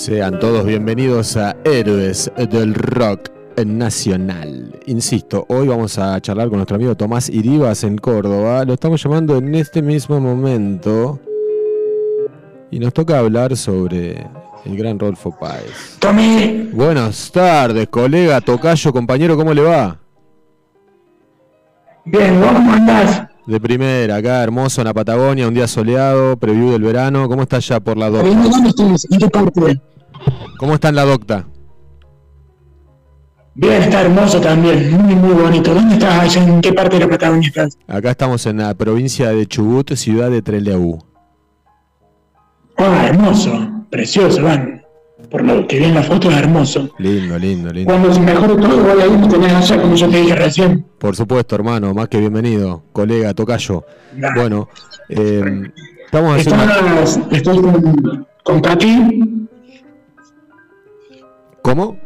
Sean todos bienvenidos a Héroes del Rock Nacional. Insisto, hoy vamos a charlar con nuestro amigo Tomás Iribas en Córdoba. Lo estamos llamando en este mismo momento. Y nos toca hablar sobre el gran Rolfo Páez. Tommy. Buenas tardes, colega, tocayo, compañero, ¿cómo le va? Bien, ¿vos cómo andás? De primera, acá hermoso en la Patagonia, un día soleado, preview del verano. ¿Cómo está ya por la docta? ¿Dónde estás? ¿En qué parte? ¿Cómo está en la docta? Bien, está hermoso también, muy muy bonito. ¿Dónde estás? allá? ¿En qué parte de la Patagonia estás? Acá estamos en la provincia de Chubut, ciudad de Trelew. Ah, hermoso, precioso, van. Por lo que vi en la foto es hermoso. Lindo, lindo, lindo. Cuando se mejore todo, voy a ir, tenés allá, como yo te dije recién. Por supuesto, hermano, más que bienvenido, colega, tocayo. Nah. Bueno, eh, estamos haciendo... ¿Estás, ¿Estás con, con Katy? ¿Cómo?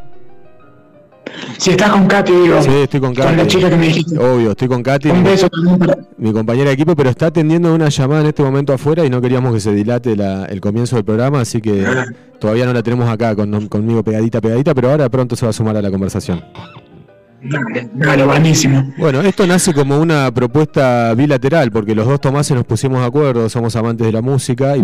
Si estás con Katy, digo. Sí, estoy con Katy. Con la chica que me dijiste. Obvio, estoy con Katy, Un mi, beso también para... mi compañera de equipo, pero está atendiendo una llamada en este momento afuera y no queríamos que se dilate la- el comienzo del programa, así que todavía no la tenemos acá con- conmigo pegadita, pegadita, pero ahora pronto se va a sumar a la conversación. Dale, dale, buenísimo. Bueno, esto nace como una propuesta bilateral, porque los dos Tomases nos pusimos de acuerdo, somos amantes de la música y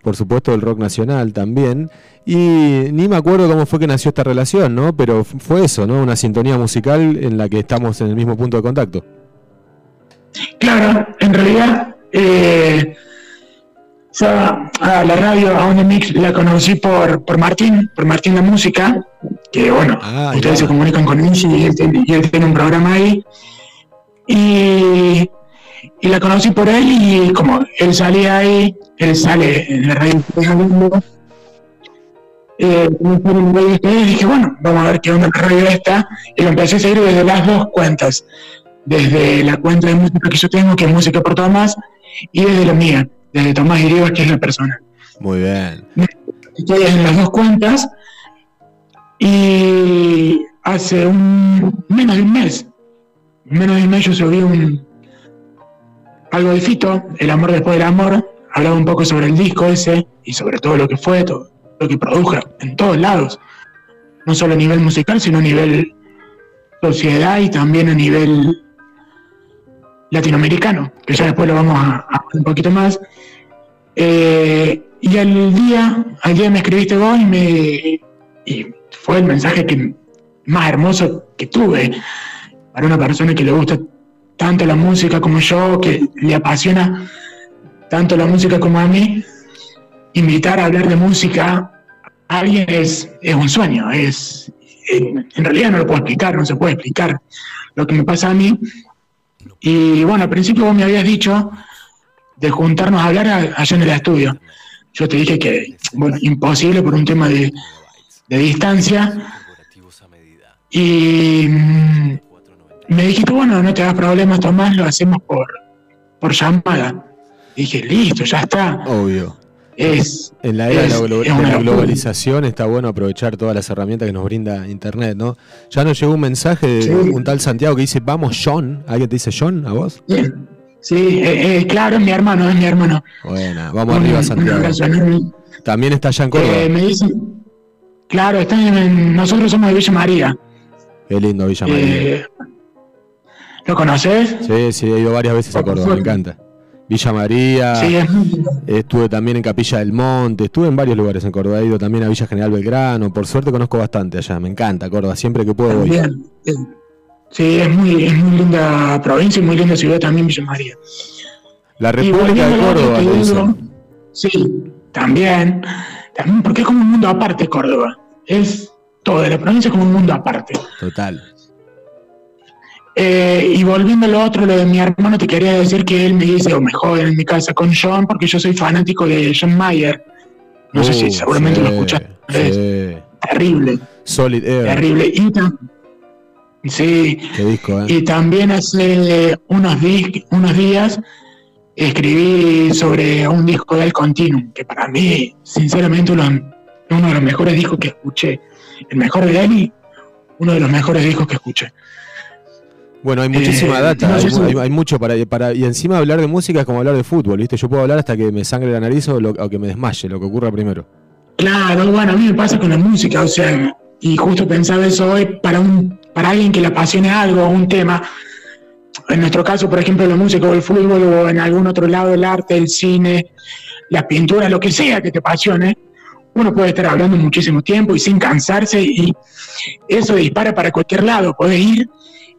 por, supuesto del rock nacional también. Y ni me acuerdo cómo fue que nació esta relación, ¿no? Pero fue eso, ¿no? Una sintonía musical en la que estamos en el mismo punto de contacto. Claro, en realidad, eh, yo a la radio, a Onda Mix, la conocí por, por Martín, por Martín la Música, que bueno, Ah, ustedes se comunican con él y él, tiene- y él tiene un programa ahí. Y, y la conocí por él y como él salía ahí, él sale en la radio. Eh, ustedes, dije, bueno, vamos a ver qué onda la radio esta, y lo empecé a seguir desde las dos cuentas desde la cuenta de música que yo tengo, que es Música por Tomás, y desde la mía, desde Tomás Iribas, que es la persona. Muy bien. Estoy en las dos cuentas y hace un menos de un mes, menos de un mes yo subí un algo de Fito, El amor después del amor, hablaba un poco sobre el disco ese y sobre todo lo que fue, todo lo que produjo en todos lados, no solo a nivel musical, sino a nivel sociedad y también a nivel latinoamericano, que ya después lo vamos a, a un poquito más. Eh, y al día, al día me escribiste vos y me y fue el mensaje que más hermoso que tuve para una persona que le gusta tanto la música como yo, que le apasiona tanto la música como a mí, invitar a hablar de música a alguien es, es un sueño, es en, en realidad no lo puedo explicar, no se puede explicar lo que me pasa a mí. Y bueno, al principio vos me habías dicho de juntarnos a hablar a- allá en el estudio. Yo te dije que, bueno, imposible por un tema de, de distancia. Y mm, me dijiste, bueno, no te hagas problemas, Tomás, lo hacemos por, por llamada. Dije, listo, ya está. Obvio. Es, En la era de la, Es- de globalización está bueno aprovechar todas las herramientas que nos brinda Internet, ¿no? Ya nos llegó un mensaje de Sí. un tal Santiago que dice, vamos John. ¿Alguien te dice John a vos? bien. Sí, eh, eh, claro, es mi hermano, es mi hermano. Buena, vamos Un- arriba Santiago. También está allá en Córdoba. Eh, me dicen, claro, están en- nosotros somos de Villa María. Qué lindo Villa María. Eh, ¿Lo conoces? Sí, sí, he ido varias veces a Córdoba, me encanta. Villa María, Sí, estuve también en Capilla del Monte, estuve en varios lugares en Córdoba, he ido también a Villa General Belgrano, por suerte conozco bastante allá, me encanta Córdoba, siempre que puedo voy. Eh, Sí, es muy, es muy linda provincia y muy linda ciudad también Villa María. La República de Córdoba, digo. Sí, también, también, porque es como un mundo aparte Córdoba. Es todo, de la provincia es como un mundo aparte. Total. Eh, y volviendo a lo otro, lo de mi hermano, te quería decir que él me dice, o me joden en mi casa con John, porque yo soy fanático de John Mayer. No sé si Uh, seguramente lo escuchaste. Sí. terrible, Solid Air, terrible. Y tam- sí, qué disco, ¿eh? y también hace unos, di- unos días escribí sobre un disco del Continuum, que para mí, sinceramente, uno, uno de los mejores discos que escuché. El mejor de él y uno de los mejores discos que escuché. Bueno, hay muchísima Eh, data, no hay, mucho para, para. Y encima hablar de música es como hablar de fútbol, ¿viste? Yo puedo hablar hasta que me sangre la nariz o, lo- o que me desmaye, lo que ocurra primero. Claro, bueno, a mí me pasa con la música, o sea, y justo pensaba eso hoy, para, un, para alguien que le apasione algo, un tema, en nuestro caso, por ejemplo, la música o el fútbol o en algún otro lado el arte, el cine, la pintura, lo que sea que te apasione, uno puede estar hablando muchísimo tiempo y sin cansarse y eso dispara para cualquier lado, puedes ir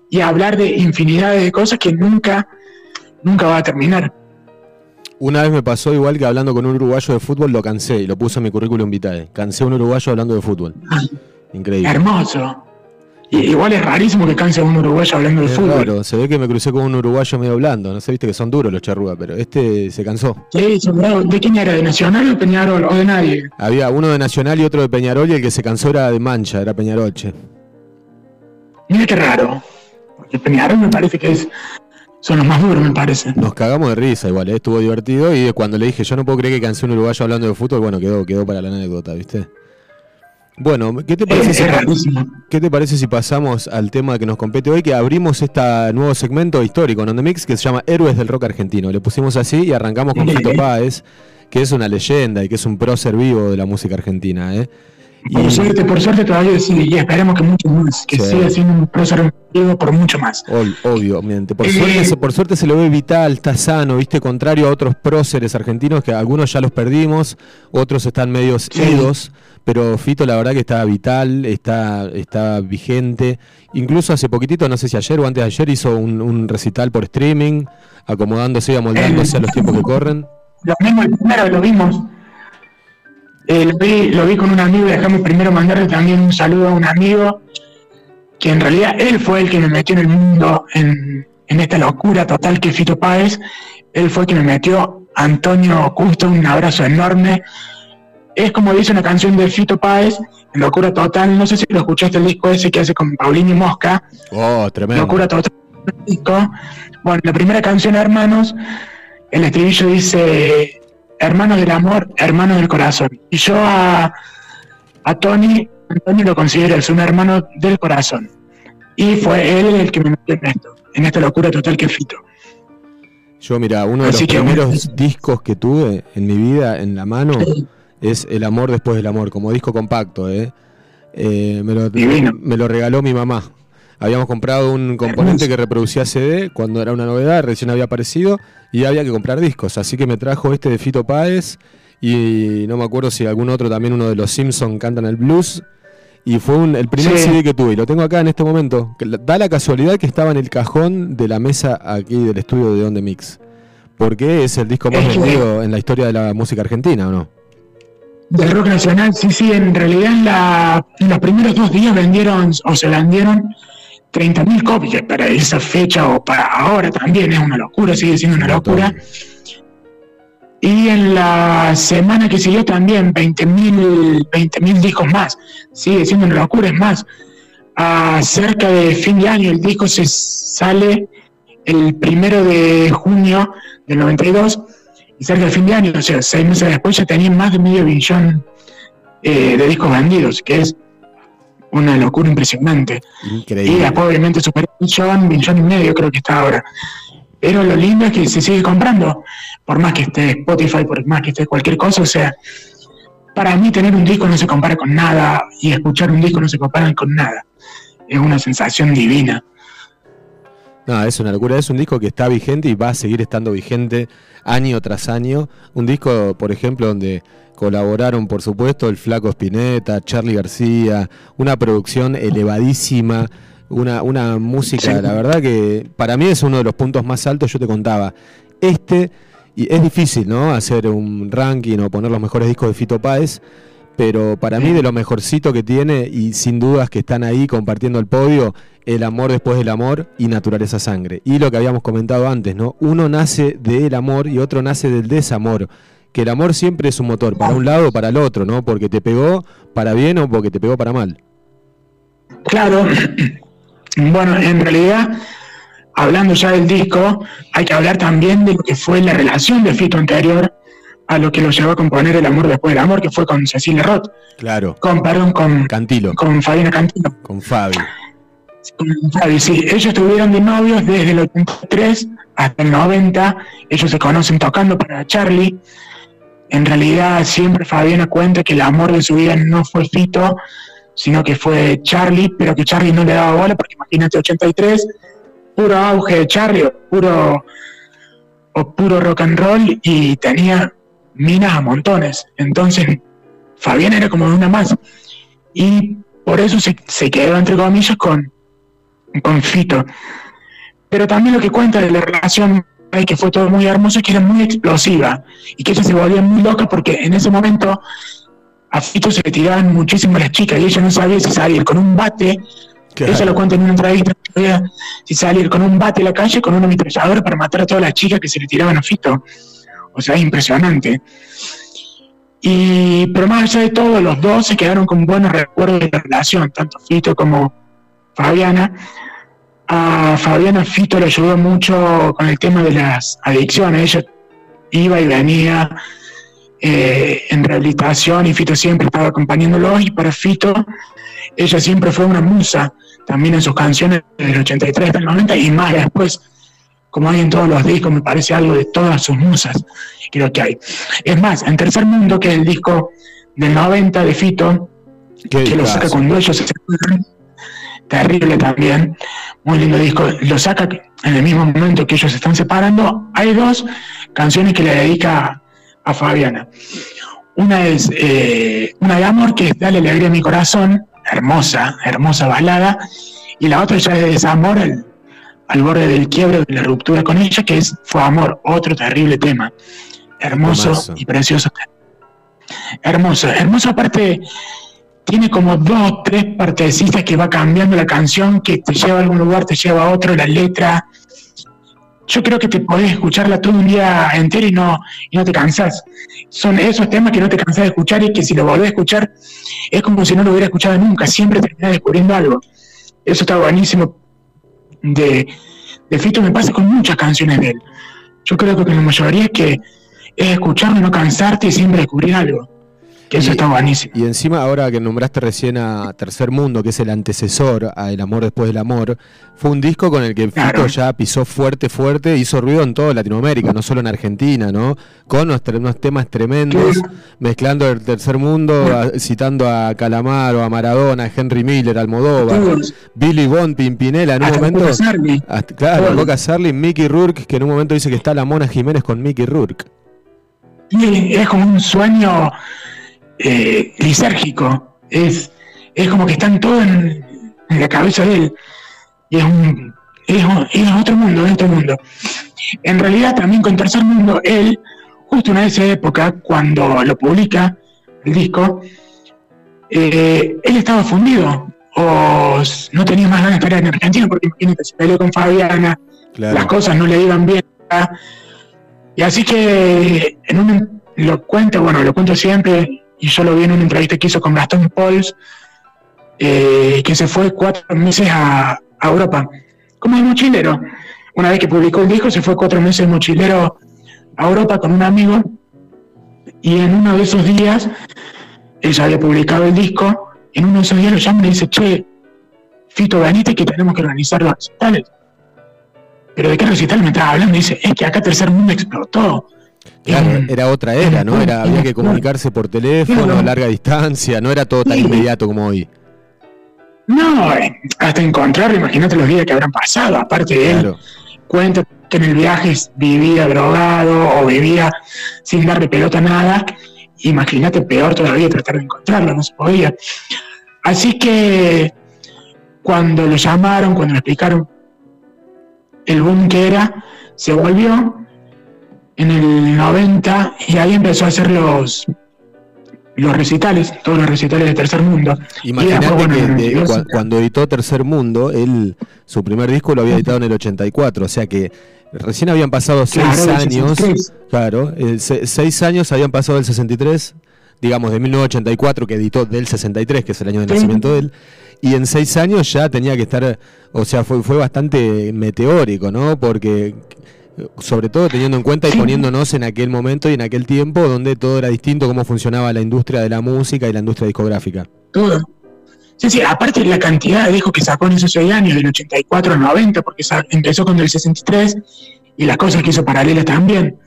y hablar de infinidades de cosas que nunca, nunca va a terminar. Una vez me pasó igual que hablando con un uruguayo de fútbol lo cansé y lo puse en mi currículum vitae. Cansé a un uruguayo hablando de fútbol. Increíble. Hermoso. Igual es rarísimo que canse a un uruguayo hablando de fútbol. Claro, se ve que me crucé con un uruguayo medio blando. No sé, viste que son duros los charrúas, pero este se cansó. Sí. ¿De quién era? ¿De Nacional o Peñarol? ¿O de nadie? Había uno de Nacional y otro de Peñarol y el que se cansó era de Mancha, era Peñarol, che. Mira qué raro. Porque Peñarol me parece que es son los más duros, me parece. Nos cagamos de risa igual, ¿eh? estuvo divertido y cuando le dije, yo no puedo creer que cansé un uruguayo hablando de fútbol, bueno, quedó, quedó para la anécdota, ¿viste? Bueno, ¿qué te, parece si, ¿qué te parece si pasamos al tema que nos compete hoy? Que abrimos este nuevo segmento histórico en On Mix que se llama Héroes del Rock Argentino. Le pusimos así y arrancamos con Fito Páez, que es una leyenda y que es un prócer vivo de la música argentina. ¿eh? Por suerte, por suerte todavía sí, y esperemos que mucho más, que siga siendo un prócer vivo por mucho más. obviamente. Por, suerte, eh, por suerte se lo ve vital, está sano, viste, contrario a otros próceres argentinos que algunos ya los perdimos, otros están medios idos, pero Fito la verdad que está vital, está, está vigente. Incluso hace poquitito, no sé si ayer o antes de ayer, hizo un, recital por streaming, acomodándose y amoldándose a los tiempos que corren. Lo mismo, el primero lo vimos eh, lo, vi, con un amigo y dejamos primero mandarle también un saludo a un amigo que en realidad él fue el que me metió en el mundo, en, esta locura total que Fito Páez. Él fue el que me metió. Antonio Custo, un abrazo enorme. Es como dice una canción de Fito Páez, Locura Total. No sé si lo escuchaste el disco ese que hace con Paulinho Mosca. Oh, tremendo. Locura Total. Bueno, la primera canción, hermanos, el estribillo dice hermano del amor, hermano del corazón. Y yo a, a Tony, Tony lo considero es un hermano del corazón. Y fue él el que me metió en esto, en esta locura total que Fito. Yo, mira, uno de los primeros discos que tuve en mi vida en la mano es El amor después del amor, como disco compacto, ¿eh? eh me, lo, me lo regaló mi mamá. Habíamos comprado un componente que reproducía CD cuando era una novedad, recién había aparecido y había que comprar discos. Así que me trajo este de Fito Páez y no me acuerdo si algún otro también, uno de los Simpsons cantan el blues. Y fue el primer CD que tuve y lo tengo acá en este momento. Da la casualidad que estaba en el cajón de la mesa aquí del estudio de Donde Mix. Porque es el disco más vendido en la historia de la música argentina, ¿o no? Del rock nacional, sí, sí, en realidad en, la, en los primeros dos días vendieron o se vendieron 30.000 copias para esa fecha o para ahora también es una locura, sigue siendo una locura. Y en la semana que siguió también 20.000 20 discos más, sigue siendo una locura, es más, a cerca de fin de año el disco se sale el primero de junio del 92 y cerca de fin de año, o sea, seis meses después ya tenían más de medio billón eh, de discos vendidos, que es una locura impresionante. Increíble. Y después obviamente superó un millón, millón y medio creo que está ahora. Pero lo lindo es que se sigue comprando, por más que esté Spotify, por más que esté cualquier cosa, o sea, para mí tener un disco no se compara con nada y escuchar un disco no se compara con nada. Es una sensación divina. No, es una locura. Es un disco que está vigente y va a seguir estando vigente año tras año. Un disco, por ejemplo, donde colaboraron, por supuesto, el Flaco Spinetta, Charlie García, una producción elevadísima, una, una música, la verdad que para mí es uno de los puntos más altos, yo te contaba. Este, y es difícil, ¿no? Hacer un ranking o poner los mejores discos de Fito Páez, pero para mí de lo mejorcito que tiene y sin dudas que están ahí compartiendo el podio, el amor después del amor y naturaleza sangre. Y lo que habíamos comentado antes, ¿no? Uno nace del amor y otro nace del desamor. Que el amor siempre es un motor, para un lado o para el otro, ¿no? Porque te pegó para bien o porque te pegó para mal. Claro. Bueno, en realidad, hablando ya del disco, hay que hablar también de lo que fue la relación de Fito anterior a lo que lo llevó a componer El amor después del amor, que fue con Cecilia Roth. Claro. Con, perdón, con... Cantilo. Con Fabiana Cantilo. Con Fabi. Con Fabi, sí. Ellos estuvieron de novios desde el 83 hasta el 90. Ellos se conocen tocando para Charlie. en realidad siempre Fabiana cuenta que el amor de su vida no fue Fito, sino que fue Charlie, pero que Charlie no le daba bola, porque imagínate 83, puro auge de Charlie, o puro, o puro rock and roll, y tenía minas a montones. Entonces, Fabiana era como una más. Y por eso se, se quedó, entre comillas, con, con Fito. Pero también lo que cuenta de la relación que fue todo muy hermoso, que era muy explosiva y que ella se volvía muy loca porque en ese momento a Fito se le tiraban muchísimo las chicas y ella no sabía si salir con un bate, ella lo cuenta en una entrevista, si salir con un bate a la calle con una ametralladora para matar a todas las chicas que se le tiraban a Fito. O sea, es impresionante. Y, pero más allá de todo, los dos se quedaron con buenos recuerdos de la relación, tanto Fito como Fabiana. A Fabiana Fito le ayudó mucho con el tema de las adicciones. Ella iba y venía eh, en rehabilitación y Fito siempre estaba acompañándolo. Y para Fito, ella siempre fue una musa, también en sus canciones del 83 del 90 y más después, como hay en todos los discos, me parece algo de todas sus musas. Creo que hay. Es más, en Tercer Mundo, que es el disco del 90 de Fito, que lo saca cuando ellos se terrible también, muy lindo disco, lo saca en el mismo momento que ellos se están separando. Hay dos canciones que le dedica a Fabiana. Una es eh, una de amor, que es Dale alegría a mi corazón, hermosa, hermosa balada, y la otra ya es de desamor al, al borde del quiebre, de la ruptura con ella, que es Fue Amor, otro terrible tema. Hermoso y precioso. Hermoso, hermoso aparte tiene como dos, tres partecitas que va cambiando la canción, que te lleva a algún lugar, te lleva a otro, la letra. Yo creo que te podés escucharla todo un día entero y no, y no te cansás. Son esos temas que no te cansás de escuchar y que si lo volvés a escuchar es como si no lo hubiera escuchado nunca, siempre terminás descubriendo algo. Eso está buenísimo. De, de Fito me pasa con muchas canciones de él. Yo creo que la mayoría es que es escucharlo, no cansarte y siempre descubrir algo. Que eso está buenísimo. Y encima, ahora que nombraste recién a Tercer Mundo, que es el antecesor a El Amor Después del Amor, fue un disco con el que Fito ya pisó fuerte, fuerte, hizo ruido en toda Latinoamérica, no solo en Argentina, ¿no? Con unos, temas tremendos, mezclando el Tercer Mundo, citando a Calamaro, a Maradona, a Henry Miller, Almodóvar, Billy Bond, Pimpinela, en un momento. claro, Boca Sarli, Mickey Rourke, que en un momento dice que está la Mona Jiménez con Mickey Rourke. es como un sueño eh, lisérgico. Es, es como que están todos en, la cabeza de él. Y es un, es, otro mundo, es otro mundo. En realidad también con Tercer Mundo, él, justo en esa época, cuando lo publica el disco, eh, él estaba fundido o no tenía más ganas de estar en Argentina porque imagínate, se peleó con Fabiana, las cosas no le iban bien. Y así que en un, lo cuento, bueno, lo cuento siempre, y yo lo vi en una entrevista que hizo con Gastón Pauls, eh, que se fue cuatro meses a, Europa, como el mochilero. Una vez que publicó el disco, se fue cuatro meses de mochilero a Europa con un amigo, y en uno de esos días, él ya había publicado el disco, en uno de esos días lo llama y dice, che, Fito, venite que tenemos que organizar los recitales. Pero ¿de qué recital me estaba hablando? dice, es que acá Tercer Mundo explotó Claro, era otra era, ¿no? Era, había que comunicarse por teléfono, a larga distancia, no era todo tan inmediato como hoy. No, eh, hasta encontrarlo, imagínate los días que habrán pasado, aparte de él, cuenta que en el viaje vivía drogado o vivía sin darle pelota a nada, imagínate peor todavía tratar de encontrarlo, no se podía. Así que cuando lo llamaron, cuando le explicaron el boom que era, se volvió en el 90 y ahí empezó a hacer los los recitales, todos los recitales de Tercer Mundo. Imagínate que cuando editó Tercer Mundo, él su primer disco lo había editado en el 84, o sea que recién habían pasado seis años, claro, seis años habían pasado del 63, digamos de 1984 que editó del 63, que es el año de nacimiento de él, y en seis años ya tenía que estar, o sea, fue, fue bastante meteórico, ¿no? Porque sobre todo teniendo en cuenta y poniéndonos en aquel momento y en aquel tiempo donde todo era distinto, cómo funcionaba la industria de la música y la industria discográfica. Todo. Sí, sí, aparte de la cantidad de discos que sacó en esos seis años, del 84 al 90, porque empezó con el 63 y las cosas que hizo paralelas también.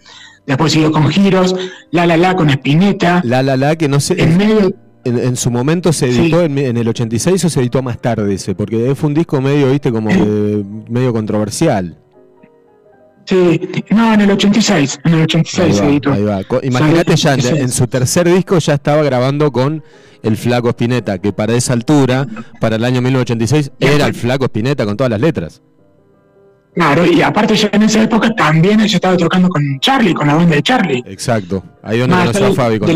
Después siguió con Giros, La La La con Espineta. La La La que no sé. En medio. En, su momento se editó en, el 86 o se editó más tarde ese, porque fue un disco medio, viste, como medio controversial. Sí, no, en el 86, en el 86 se editó. Ahí va. Imagínate ya, en, su tercer disco ya estaba grabando con el Flaco Spinetta, que para esa altura, para el año 1986, era el Flaco Spinetta con todas las letras. Claro, y aparte ya en esa época también ella estaba tocando con Charlie, con la banda de Charlie. Exacto, ahí donde conoció a Fabi con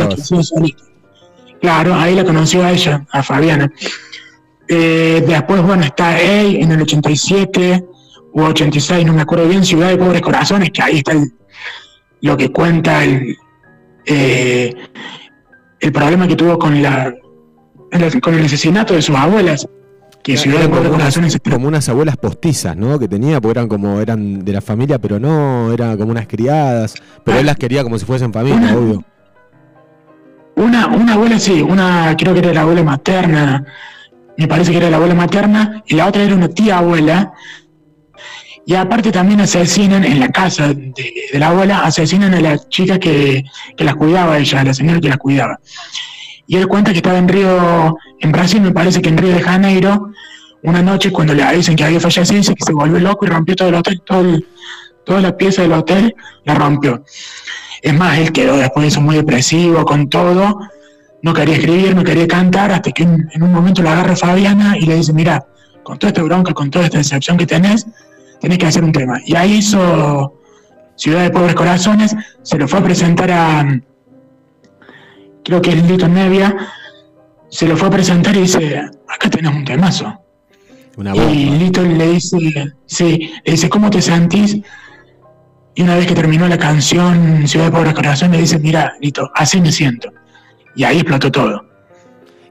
Claro, ahí la conoció a ella, a Fabiana. Eh, después, bueno, está A en el 87 u 86, no me acuerdo bien, Ciudad de Pobres Corazones, que ahí está lo que cuenta el, eh, el problema que tuvo con, la, con el asesinato de sus abuelas. Que Ciudad de Pobres Corazones como unas abuelas postizas, ¿no? Que tenía, porque eran como, eran de la familia, pero no, eran como unas criadas, pero ah. él las quería como si fuesen familia, obvio. Una, una abuela sí, una creo que era la abuela materna, me parece que era la abuela materna, y la otra era una tía abuela. Y aparte también asesinan en la casa de, la abuela, asesinan a la chica que, que las cuidaba ella, a la señora que las cuidaba. Y él cuenta que estaba en Río, en Brasil, me parece que en Río de Janeiro, una noche cuando le dicen que había fallecido, dice que se volvió loco y rompió todo el hotel, todo toda la pieza del hotel la rompió. Es más, él quedó después de eso muy depresivo con todo, no quería escribir, no quería cantar, hasta que en, un momento lo agarra Fabiana y le dice, mira, con toda esta bronca, con toda esta decepción que tenés, tenés que hacer un tema. Y ahí hizo Ciudad de Pobres Corazones, se lo fue a presentar a, creo que es Lito Nevia, se lo fue a presentar y dice, acá tenés un temazo. y Lito le dice, sí, le dice, ¿cómo te sentís? Y una vez que terminó la canción Ciudad de Pobres Corazones, le dice, mira, Lito, así me siento. Y ahí explotó todo.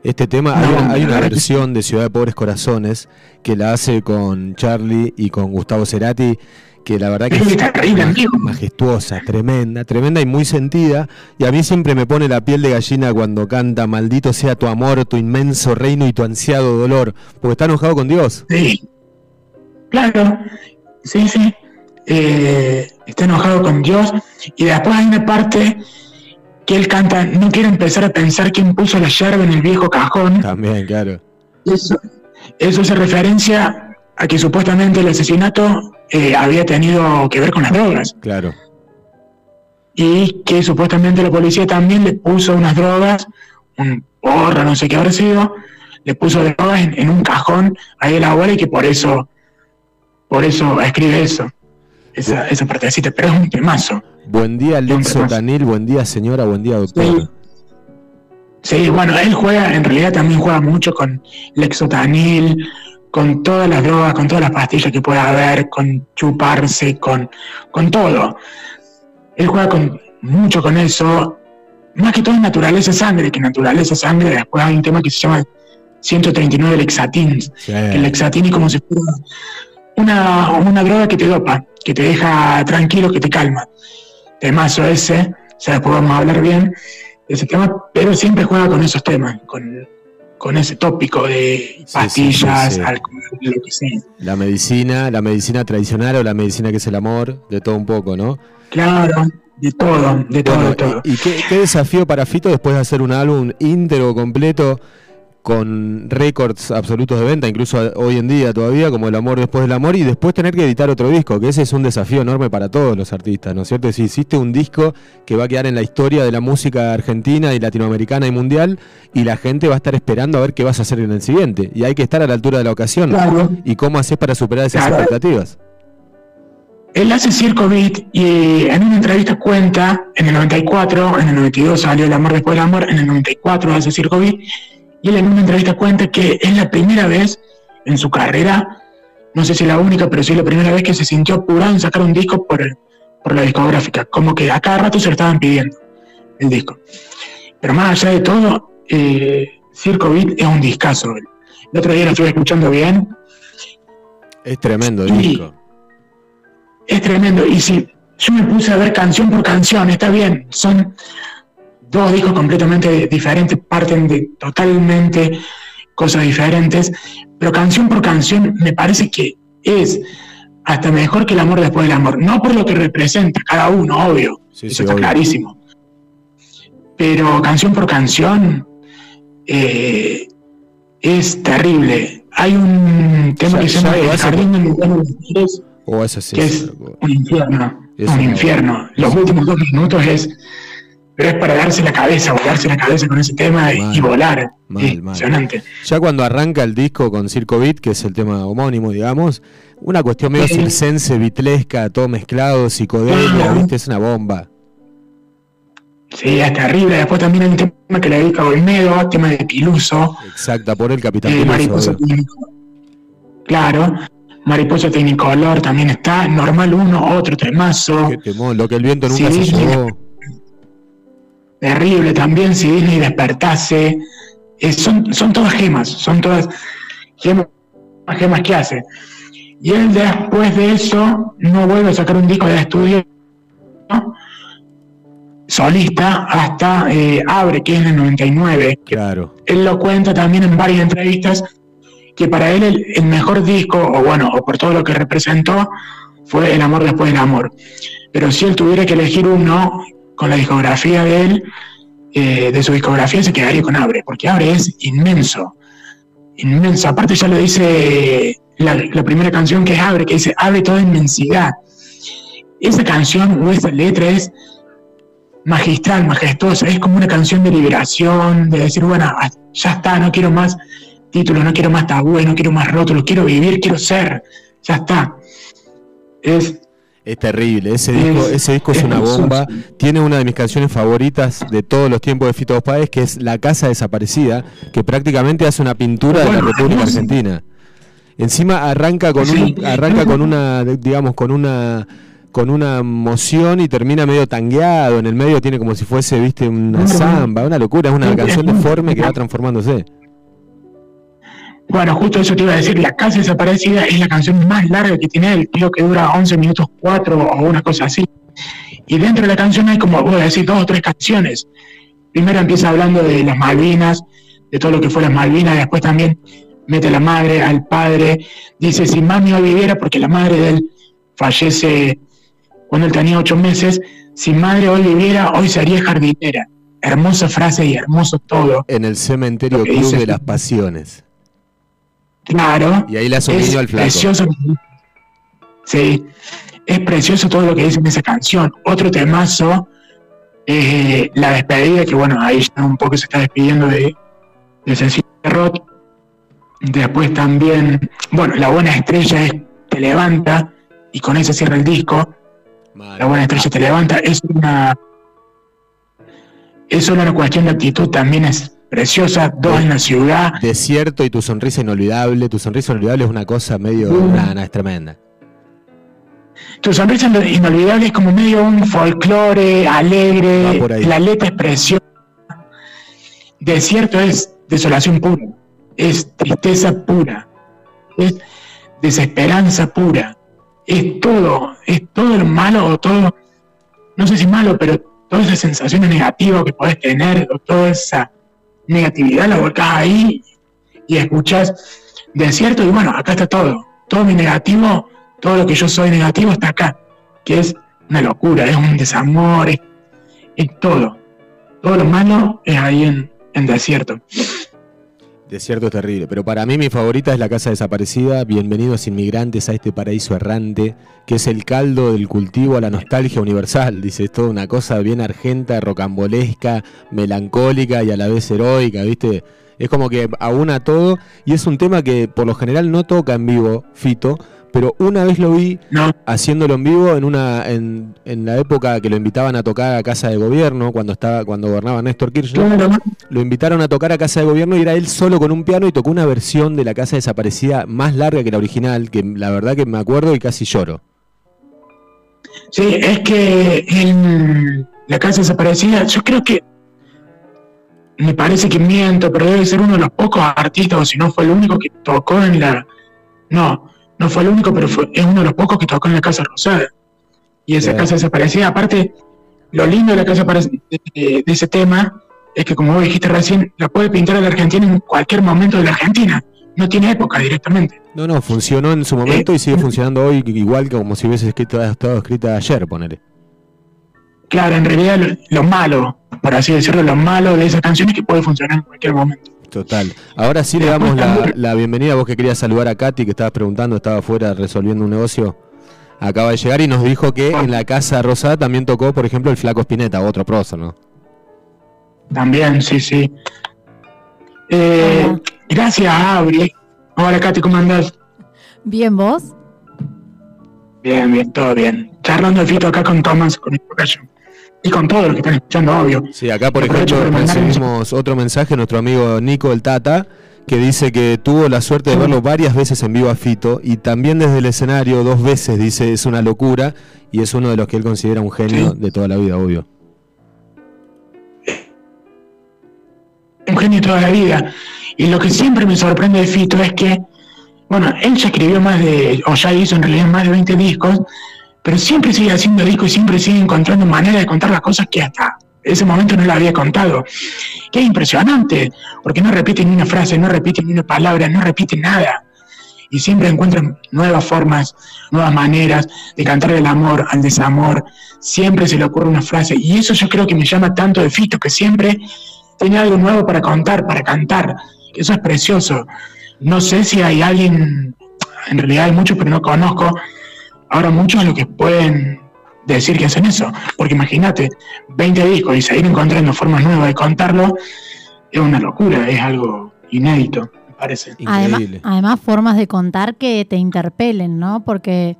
Este tema, hay, una, versión de Ciudad de Pobres Corazones que la hace con Charlie y con Gustavo Cerati, que la verdad que es, majestuosa, tremenda, tremenda y muy sentida. Y a mí siempre me pone la piel de gallina cuando canta Maldito sea tu amor, tu inmenso reino y tu ansiado dolor, porque está enojado con Dios. Sí, claro, sí, sí. Eh, está enojado con Dios y después hay una parte que él canta, no quiero empezar a pensar quién puso la llave en el viejo cajón. También, claro. Eso, eso hace referencia a que supuestamente el asesinato eh, había tenido que ver con las drogas. Claro. Y que supuestamente la policía también le puso unas drogas, un porro, no sé qué habrá sido, le puso drogas en, en un cajón ahí a la abuela y que por eso, por eso escribe eso esa, esa partecita, pero es un temazo. Buen día, Lexo Tanil, buen día, señora, buen día, doctor. Sí. bueno, él juega, en realidad también juega mucho con Lexotanil, con todas las drogas, con todas las pastillas que pueda haber, con chuparse, con, con todo. Él juega con, mucho con eso, más que todo en naturaleza sangre, que naturaleza sangre, después hay un tema que se llama 139 lexatín, el lexatín es como si fuera una, una droga que te dopa, que te deja tranquilo, que te calma. Temazo ese, o sea, podemos hablar bien de ese tema, pero siempre juega con esos temas, con, ese tópico de pastillas, alcohol, lo que sea. La medicina, la medicina tradicional o la medicina que es el amor, de todo un poco, ¿no? Claro, de todo, de todo, de todo. ¿Y qué, qué desafío para Fito después de hacer un álbum íntegro, completo? Con récords absolutos de venta, incluso hoy en día todavía, como El amor después del amor, y después tener que editar otro disco, que ese es un desafío enorme para todos los artistas, ¿no es cierto? Si hiciste un disco que va a quedar en la historia de la música argentina y latinoamericana y mundial, y la gente va a estar esperando a ver qué vas a hacer en el siguiente, y hay que estar a la altura de la ocasión. ¿Y cómo haces para superar esas expectativas? Él hace Circo Beat y en una entrevista cuenta, en el 94, en el 92 salió El amor después del amor, en el 94 hace Circo Beat, y él en una entrevista cuenta que es la primera vez en su carrera, no sé si la única, pero sí la primera vez que se sintió apurado en sacar un disco por, por la discográfica, como que a cada rato se lo estaban pidiendo el disco. Pero más allá de todo, eh, Circo Beat es un discazo. El otro día lo estuve escuchando bien. Es tremendo el disco. Es tremendo. Y si yo me puse a ver canción por canción, está bien, son dos discos completamente diferentes, parten de totalmente cosas diferentes, pero canción por canción me parece que es hasta mejor que el amor después del amor, no por lo que representa cada uno, obvio, Eso está clarísimo. Pero canción por canción eh, es terrible. Hay un tema que se llama El Jardín de oh, que es un infierno. un infierno. Los últimos dos minutos es pero es para darse la cabeza, volarse la cabeza con ese tema y volar. Impresionante. Ya cuando arranca el disco con Circo Beat, que es el tema homónimo, digamos, una cuestión medio circense, bitlesca, todo mezclado, psicodelia, ¿viste? Es una bomba. Sí, es terrible. Después también hay un tema que le dedica a Olmedo, tema de Piluso. Exacta, por el Capitán eh, Piluso. Claro. Mariposa Tecnicolor también está. Normal uno, otro temazo. Qué temón, lo que el viento nunca se llevó terrible también si Disney despertase. son, son todas gemas, son todas gemas, gemas que hace. Y él después de eso no vuelve a sacar un disco de estudio solista hasta eh, Abre, que es en el 99. Claro. Él lo cuenta también en varias entrevistas que para él el, el, mejor disco, o bueno, o por todo lo que representó, fue El amor después del amor. Pero si él tuviera que elegir uno, con la discografía de él, eh, de su discografía, se quedaría con Abre, porque Abre es inmenso, inmenso. Aparte ya lo dice la, primera canción que es Abre, que dice Abre toda inmensidad. Esa canción o esa letra es magistral, majestuosa, es como una canción de liberación, de decir, bueno, ah, ya está, no quiero más títulos, no quiero más tabúes, no quiero más rótulos, quiero vivir, quiero ser, ya está. Es es terrible, ese disco, ese disco es, una bomba. Tiene una de mis canciones favoritas de todos los tiempos de Fito Páez, que es La Casa Desaparecida, que prácticamente hace una pintura de la República Argentina. Encima arranca con un, arranca con una, digamos, con una con una moción y termina medio tangueado, en el medio. Tiene como si fuese, viste, una samba, una locura, es una canción deforme que va transformándose. Bueno, justo eso te iba a decir, La Casa Desaparecida es la canción más larga que tiene él, creo que dura 11 minutos 4 o una cosa así. Y dentro de la canción hay como, voy a decir, dos o tres canciones. Primero empieza hablando de las Malvinas, de todo lo que fue las Malvinas, después también mete a la madre, al padre, dice, si mami hoy viviera, porque la madre de él fallece cuando él tenía ocho meses, si madre hoy viviera, hoy sería jardinera. Hermosa frase y hermoso todo. En el cementerio Club de las Pasiones. Claro. Y ahí le hace al flaco. Precioso. Sí, es precioso todo lo que dice en esa canción. Otro temazo, eh, la despedida, que bueno, ahí ya un poco se está despidiendo de, de Cecilia Roth. Después también, bueno, La Buena Estrella es Te Levanta, y con eso cierra el disco. La Buena Estrella Te Levanta. Es una, es una cuestión de actitud, también es preciosa, dos en la ciudad. Desierto y tu sonrisa inolvidable. Tu sonrisa inolvidable es una cosa medio. Nada, es tremenda. Tu sonrisa inolvidable es como medio un folclore alegre. La letra es preciosa. Desierto es desolación pura. Es tristeza pura. Es desesperanza pura. Es todo. Es todo lo malo todo. No sé si malo, pero todas esas sensaciones negativas que puedes tener, o toda esa negatividad la volcás ahí y escuchas desierto y bueno, acá está todo. Todo mi negativo, todo lo que yo soy negativo está acá, que es una locura, es un desamor, es, todo. Todo lo malo es ahí en, en desierto. Desierto es terrible, pero para mí mi favorita es la casa desaparecida. Bienvenidos inmigrantes a este paraíso errante, que es el caldo del cultivo a la nostalgia universal. Dice, es toda una cosa bien argenta, rocambolesca, melancólica y a la vez heroica, ¿viste? Es como que aúna todo y es un tema que por lo general no toca en vivo Fito, pero una vez lo vi haciéndolo en vivo en una en, la época que lo invitaban a tocar a casa de gobierno cuando estaba cuando gobernaba Néstor Kirchner lo invitaron a tocar a casa de gobierno y era él solo con un piano y tocó una versión de la casa desaparecida más larga que la original que la verdad que me acuerdo y casi lloro. Sí es que en la casa desaparecida yo creo que me parece que miento pero debe ser uno de los pocos artistas o si no fue el único que tocó en la no no fue el único, pero fue, es uno de los pocos que tocó en la Casa Rosada. Y esa casa desaparecía. Aparte, lo lindo de la casa de, ese tema es que, como vos dijiste recién, la puede pintar a la Argentina en cualquier momento de la Argentina. No tiene época directamente. No, no, funcionó en su momento y sigue funcionando hoy igual que como si hubiese escrito, estado escrita ayer, ponele. claro, en realidad lo, lo malo, por así decirlo, lo malo de esas canciones que puede funcionar en cualquier momento. Total. Ahora sí le damos la, la bienvenida. Vos que querías saludar a Katy, que estabas preguntando, estaba afuera resolviendo un negocio. Acaba de llegar y nos dijo que en la Casa Rosada también tocó, por ejemplo, el Flaco Spinetta, otro prócer, ¿no? También, sí, sí. Eh, gracias, Abri. Hola, Katy, ¿cómo andás? Bien, ¿vos? Bien, bien, todo bien. Charlando de Fito acá con Thomas, con Invocation. Y con todos los que están escuchando, obvio. Sí, acá por Aprovecho ejemplo un- recibimos otro mensaje, nuestro amigo Nico el Tata, que dice que tuvo la suerte de verlo varias veces en vivo a Fito y también desde el escenario dos veces, dice, es una locura y es uno de los que él considera un genio Sí. de toda la vida, obvio. un genio toda la vida. Y lo que siempre me sorprende de Fito es que, bueno, él ya escribió más de, o ya hizo en realidad más de 20 discos, pero siempre sigue haciendo discos y siempre sigue encontrando maneras de contar las cosas que hasta ese momento no lo había contado. Que es impresionante, porque no repite ni una frase, no repite ni una palabra, no repite nada. Y siempre encuentran nuevas formas, nuevas maneras de cantar el amor, al desamor. Siempre se le ocurre una frase. Y eso yo creo que me llama tanto de Fito, que siempre tiene algo nuevo para contar, para cantar. Eso es precioso. No sé si hay alguien, en realidad hay muchos, pero no conozco. Ahora muchos de los que pueden decir que hacen eso. Porque imagínate, 20 discos y seguir encontrando formas nuevas de contarlo, es una locura, es algo inédito, me parece. Además, Increíble. además, formas de contar que te interpelen, ¿no? Porque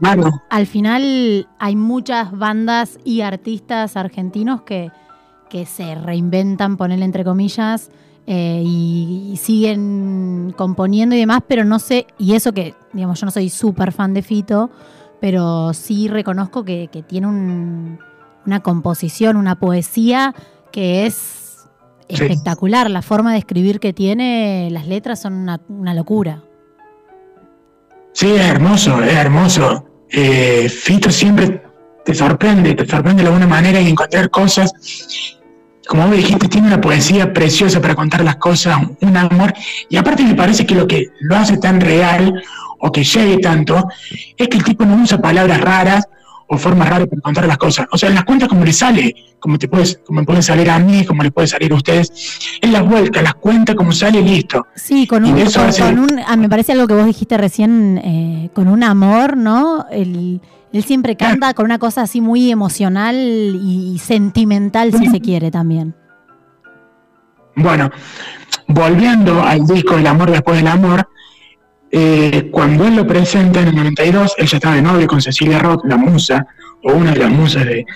Claro, al final hay muchas bandas y artistas argentinos que, que se reinventan, ponerle entre comillas, eh, y, y siguen componiendo y demás, pero no sé, y eso que, digamos, yo no soy súper fan de Fito, pero sí reconozco que, que tiene un- una composición, una poesía que es Sí. espectacular. La forma de escribir que tiene, las letras son una, una locura. Sí, es hermoso, es hermoso. Eh, Fito siempre te sorprende, te sorprende de alguna manera y encontrar cosas. Como vos dijiste, tiene una poesía preciosa para contar las cosas, un amor. Y aparte me parece que lo que lo hace tan real o que llegue tanto es que el tipo no usa palabras raras o formas raras para contar las cosas. O sea, las cuenta como le sale, como te puedes, como me puede salir a mí, como le puede salir a ustedes. Él las vuelca, las cuenta como sale y listo. Sí, con un, con- hace- con un- ah, me parece algo que vos dijiste recién, eh, con un amor, ¿no? El- él siempre canta con una cosa así muy emocional y, sentimental, si se quiere también. Bueno, volviendo al disco El amor después del amor, eh, cuando él lo presenta en el 92, él ya estaba de novio con Cecilia Roth, la musa, o una de las musas de,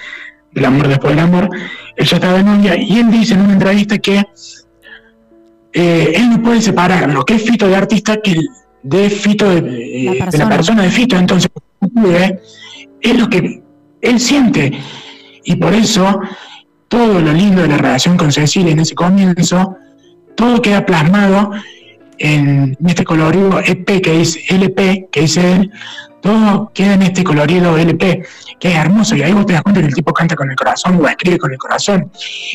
del amor después del amor, él ya estaba de novia, y él dice en una entrevista que eh, él no puede separar lo que es Fito de artista que de Fito de, La de la persona de Fito, entonces es lo que él siente, y por eso todo lo lindo de la relación con Cecilia en ese comienzo, todo queda plasmado en este colorido EP que dice LP, que dice él, todo queda en este colorido LP, que es hermoso, y ahí vos te das cuenta que el tipo canta con el corazón o escribe con el corazón,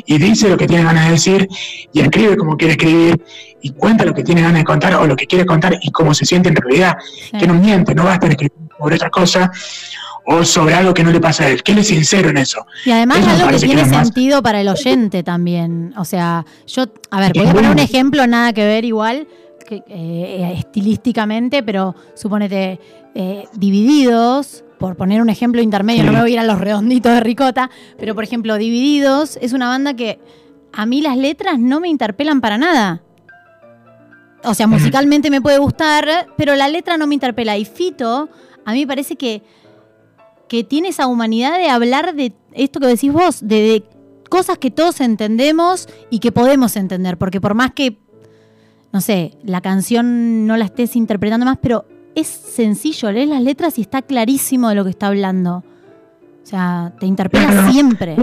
y dice lo que tiene ganas de decir, y escribe como quiere escribir, y cuenta lo que tiene ganas de contar o lo que quiere contar y cómo se siente en realidad, Sí. que no miente, no va a estar escribiendo sobre otra cosa o sobre algo que no le pasa a él, que él es sincero en eso. Y además Eso algo que tiene más- sentido para el oyente también. O sea, yo, a ver, voy a poner un ejemplo, nada que ver igual, que, eh, estilísticamente, pero suponete, eh, divididos, por poner un ejemplo intermedio, no me voy a ir a los redonditos de ricota, pero por ejemplo, Divididos es una banda que a mí las letras no me interpelan para nada. O sea, musicalmente me puede gustar, pero la letra no me interpela. Y Fito, a mí me parece que que tiene esa humanidad de hablar de esto que decís vos, de, de cosas que todos entendemos y que podemos entender, porque por más que, no sé, la canción no la estés interpretando más, pero es sencillo, lees las letras y está clarísimo de lo que está hablando. O sea, te interpela siempre.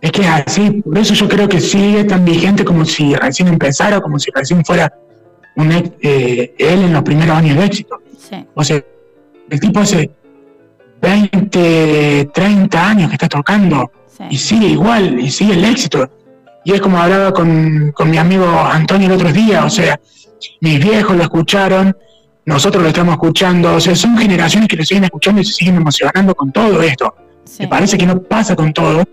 Es que es así, por eso yo creo que sigue tan vigente como si recién empezara, como si recién fuera un eh, él en los primeros años de éxito. Sí. O sea, el tipo hace 20, 30 años que está tocando y sigue igual, y sigue el éxito. Y es como hablaba con, con mi amigo Antonio el otro día, o sea, mis viejos lo escucharon, nosotros lo estamos escuchando, o sea, son generaciones que lo siguen escuchando y se siguen emocionando con todo esto. Sí. Me parece que no pasa con todo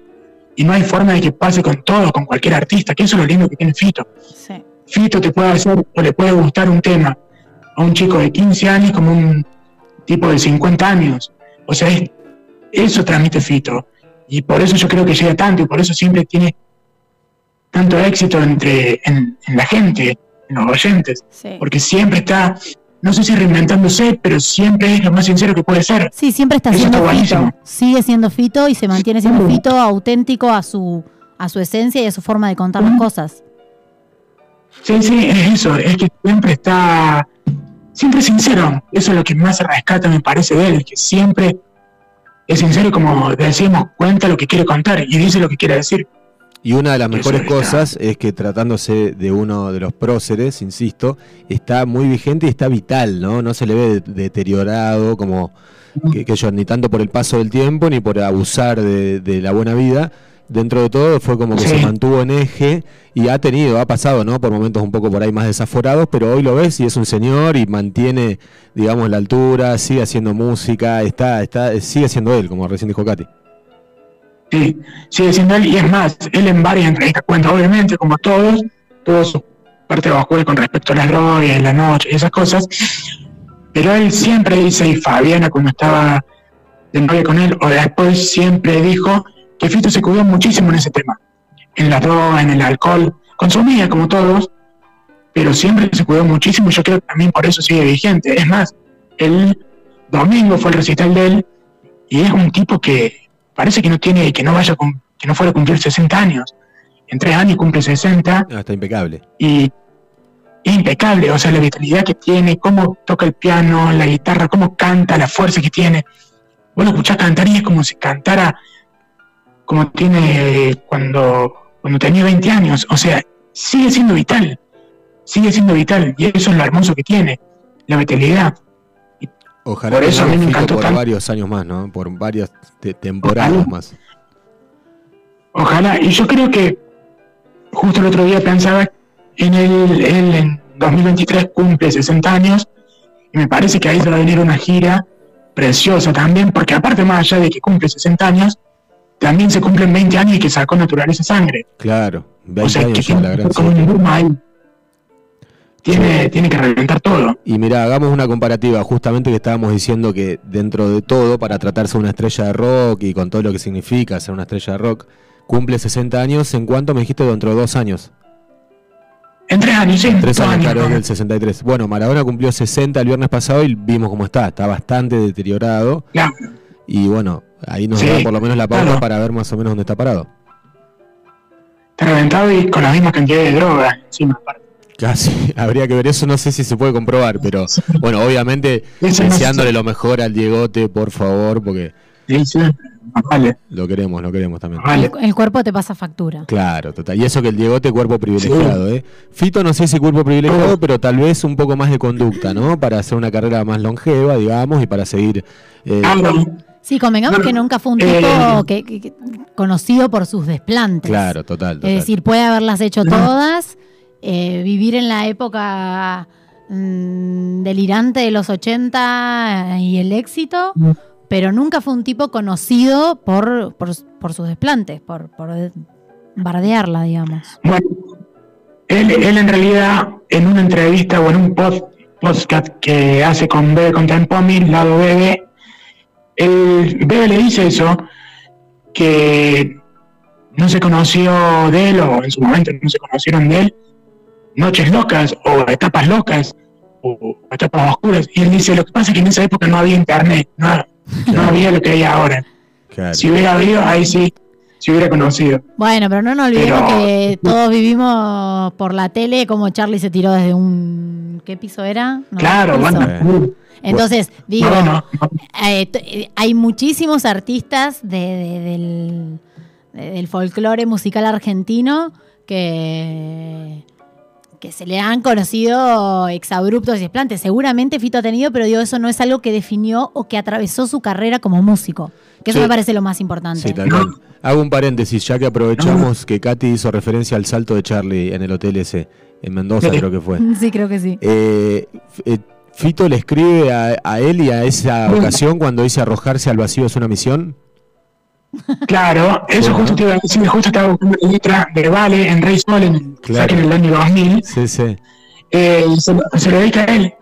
y no hay forma de que pase con todo, con cualquier artista, que eso es lo lindo que tiene Fito. Sí. Fito te puede hacer o le puede gustar un tema a un chico de 15 años como un tipo de 50 años. O sea, es- eso transmite Fito. Y por eso yo creo que llega tanto y por eso siempre tiene tanto éxito entre, en, en la gente, en los oyentes. Sí. Porque siempre está, no sé si reinventándose, pero siempre es lo más sincero que puede ser. Sí, siempre está Eso siendo está Fito. buenísimo. Sigue siendo Fito y se mantiene siendo. Fito auténtico a su, a su esencia y a su forma de contar las cosas. Sí, sí, es eso, es que siempre está, siempre sincero. Eso es lo que más rescata, me parece, de él, que siempre es sincero, y como decimos, cuenta lo que quiere contar y dice lo que quiere decir. Y una de las mejores cosas es que tratándose de uno de los próceres, insisto, está muy vigente y está vital, ¿no? No se le ve de- deteriorado como que, que yo, ni tanto por el paso del tiempo ni por abusar de, de la buena vida. Dentro de todo fue como que Sí. se mantuvo en eje y ha tenido, ha pasado, ¿no? Por momentos un poco por ahí más desaforados, pero hoy lo ves y es un señor y mantiene, digamos, la altura, sigue haciendo música, está, está, sigue siendo él, como recién dijo Katy. Sí, sigue siendo él, y es más, él en varias entrevistas cuenta, obviamente, como todos, toda su parte oscura con respecto a las drogas, y la noche y esas cosas, pero él siempre dice, y Fabiana cuando estaba de novia con él, o después siempre dijo que Fito se cuidó muchísimo en ese tema, en la droga, en el alcohol, consumía como todos, pero siempre se cuidó muchísimo y yo creo que también por eso sigue vigente. Es más, el domingo fue el recital de él y es un tipo que parece que no tiene, que no vaya que no fuera a cumplir 60 años. En tres años cumple 60 Ah, está impecable. y es impecable, o sea, la vitalidad que tiene, cómo toca el piano, la guitarra, cómo canta, la fuerza que tiene. Vos lo escuchás cantar y es como si cantara como tiene cuando, cuando tenía 20 años. O sea, sigue siendo vital, sigue siendo vital y eso es lo hermoso que tiene, la vitalidad. Ojalá Por eso a mí me encantó por tanto. varios años más, ¿no? Por varias te- temporadas Ojalá. más. Ojalá, y yo creo que justo el otro día pensaba en él, él en 2023 cumple 60 años y me parece que ahí se va a venir una gira preciosa también, porque aparte más allá de que cumple 60 años, también se cumplen 20 años y que sacó Naturaleza Sangre. Claro, 20 O sea, que años ya, tiene la que gran un boom ahí. Tiene, tiene que reventar todo. Y mira, hagamos una comparativa, justamente que estábamos diciendo que dentro de todo, para tratarse de una estrella de rock y con todo lo que significa ser una estrella de rock, cumple 60 años, ¿en cuánto me dijiste dentro de dos años? En tres años, sí, en Tres años, años. claro, del 63. Bueno, Maradona cumplió 60 el viernes pasado y vimos cómo está, está bastante deteriorado. Claro, Y bueno, ahí nos Sí, da por lo menos la pauta claro. para ver más o menos dónde está parado. está reventado y con la misma cantidad de droga encima. aparte. Casi, habría que ver eso, no sé si se puede comprobar, pero bueno, obviamente deseándole lo mejor al Diegote, por favor, porque Sí, sí, más vale, lo queremos, lo queremos también. vale. El, el cuerpo te pasa factura. Claro, total. Y eso que el Diegote cuerpo privilegiado, ¿eh? Fito no sé si cuerpo privilegiado, Todo. pero tal vez un poco más de conducta, ¿no? Para hacer una carrera más longeva, digamos, y para seguir... eh, Sí, convengamos que nunca fue un eh, tipo que, que- que- conocido por sus desplantes. claro, total, total. Es decir, puede haberlas hecho No. todas, eh, vivir en la época mm, delirante de los 80 y el éxito, Mm. pero nunca fue un tipo conocido por, por, por sus desplantes, por, por bardearla, digamos. Bueno, él, él en realidad en una entrevista o en un pod- podcast que hace con Bebe con Tempomi, lado Bebe, el Bebe le dice eso, que no se conoció de él, o en su momento no se conocieron de él, noches locas o etapas locas o etapas oscuras. Y él dice, lo que pasa es que en esa época no había internet, no, no había lo que hay ahora. Claro. Si hubiera habido, ahí sí, se hubiera conocido. Bueno, pero no nos olvidemos Pero- que todos vivimos por la tele como Charlie se tiró desde un... ¿Qué piso era? No, Claro, piso. bueno. Entonces, digo, No, no, no. eh, eh, hay muchísimos artistas de- de- del, de- del folclore musical argentino que, que se le han conocido exabruptos y desplantes. Seguramente Fito ha tenido, pero digo, eso no es algo que definió o que atravesó su carrera como músico. Que eso Sí. me parece lo más importante. Sí, tal cual. Hago un paréntesis, ya que aprovechamos que Katy hizo referencia al salto de Charlie en el hotel ese, en Mendoza creo que fue. Sí, creo que sí. Eh, eh, Fito le escribe a, a él y a esa ocasión cuando dice arrojarse al vacío es una misión. Claro, eso Bueno. justo te iba a decir, justo estaba buscando la letra de Vale en Rey Sol, en, el- Claro. que en el año 2000, Sí, sí. eh, se, lo- se lo dedica a él,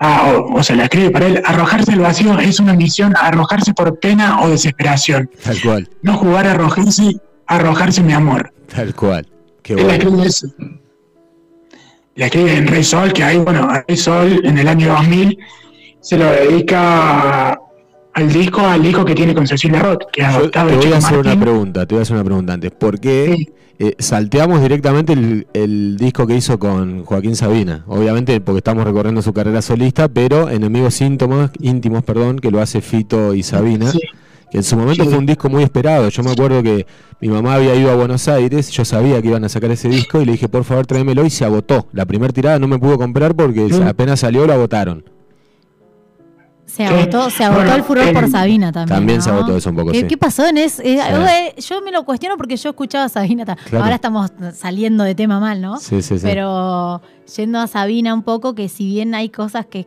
a- o, o se la escribe para él, arrojarse al vacío es una misión, arrojarse por pena o desesperación, Tal cual, no jugar a arrojarse, arrojarse mi amor. tal cual. Qué Él bueno. escribe eso. La escribe en Rey Sol, que ahí, bueno, Rey Sol en el año 2000 se lo dedica al disco, al hijo que tiene con Cecilia Roth, que Yo adoptaba te el voy a hacer una pregunta, te voy a hacer una pregunta antes. ¿Por qué Sí. Eh, salteamos directamente el, el disco que hizo con Joaquín Sabina? Obviamente porque estamos recorriendo su carrera solista, pero Enemigos Síntomas, íntimos, perdón, que lo hace Fito y Sabina. Sí. Que en su momento Sí. fue un disco muy esperado. Yo me acuerdo que mi mamá había ido a Buenos Aires, yo sabía que iban a sacar ese disco y le dije, por favor, tráemelo y se agotó. La primera tirada no me pudo comprar porque Sí. apenas salió lo agotaron. Se agotó, se agotó Bueno, el furor eh, por Sabina también. También se agotó eso un poco, ¿Qué, sí. qué pasó en eso? yo me lo cuestiono porque yo escuchaba a Sabina. Claro. Ahora estamos saliendo de tema mal, ¿no? Sí, sí, sí. Pero yendo a Sabina un poco, que si bien hay cosas que,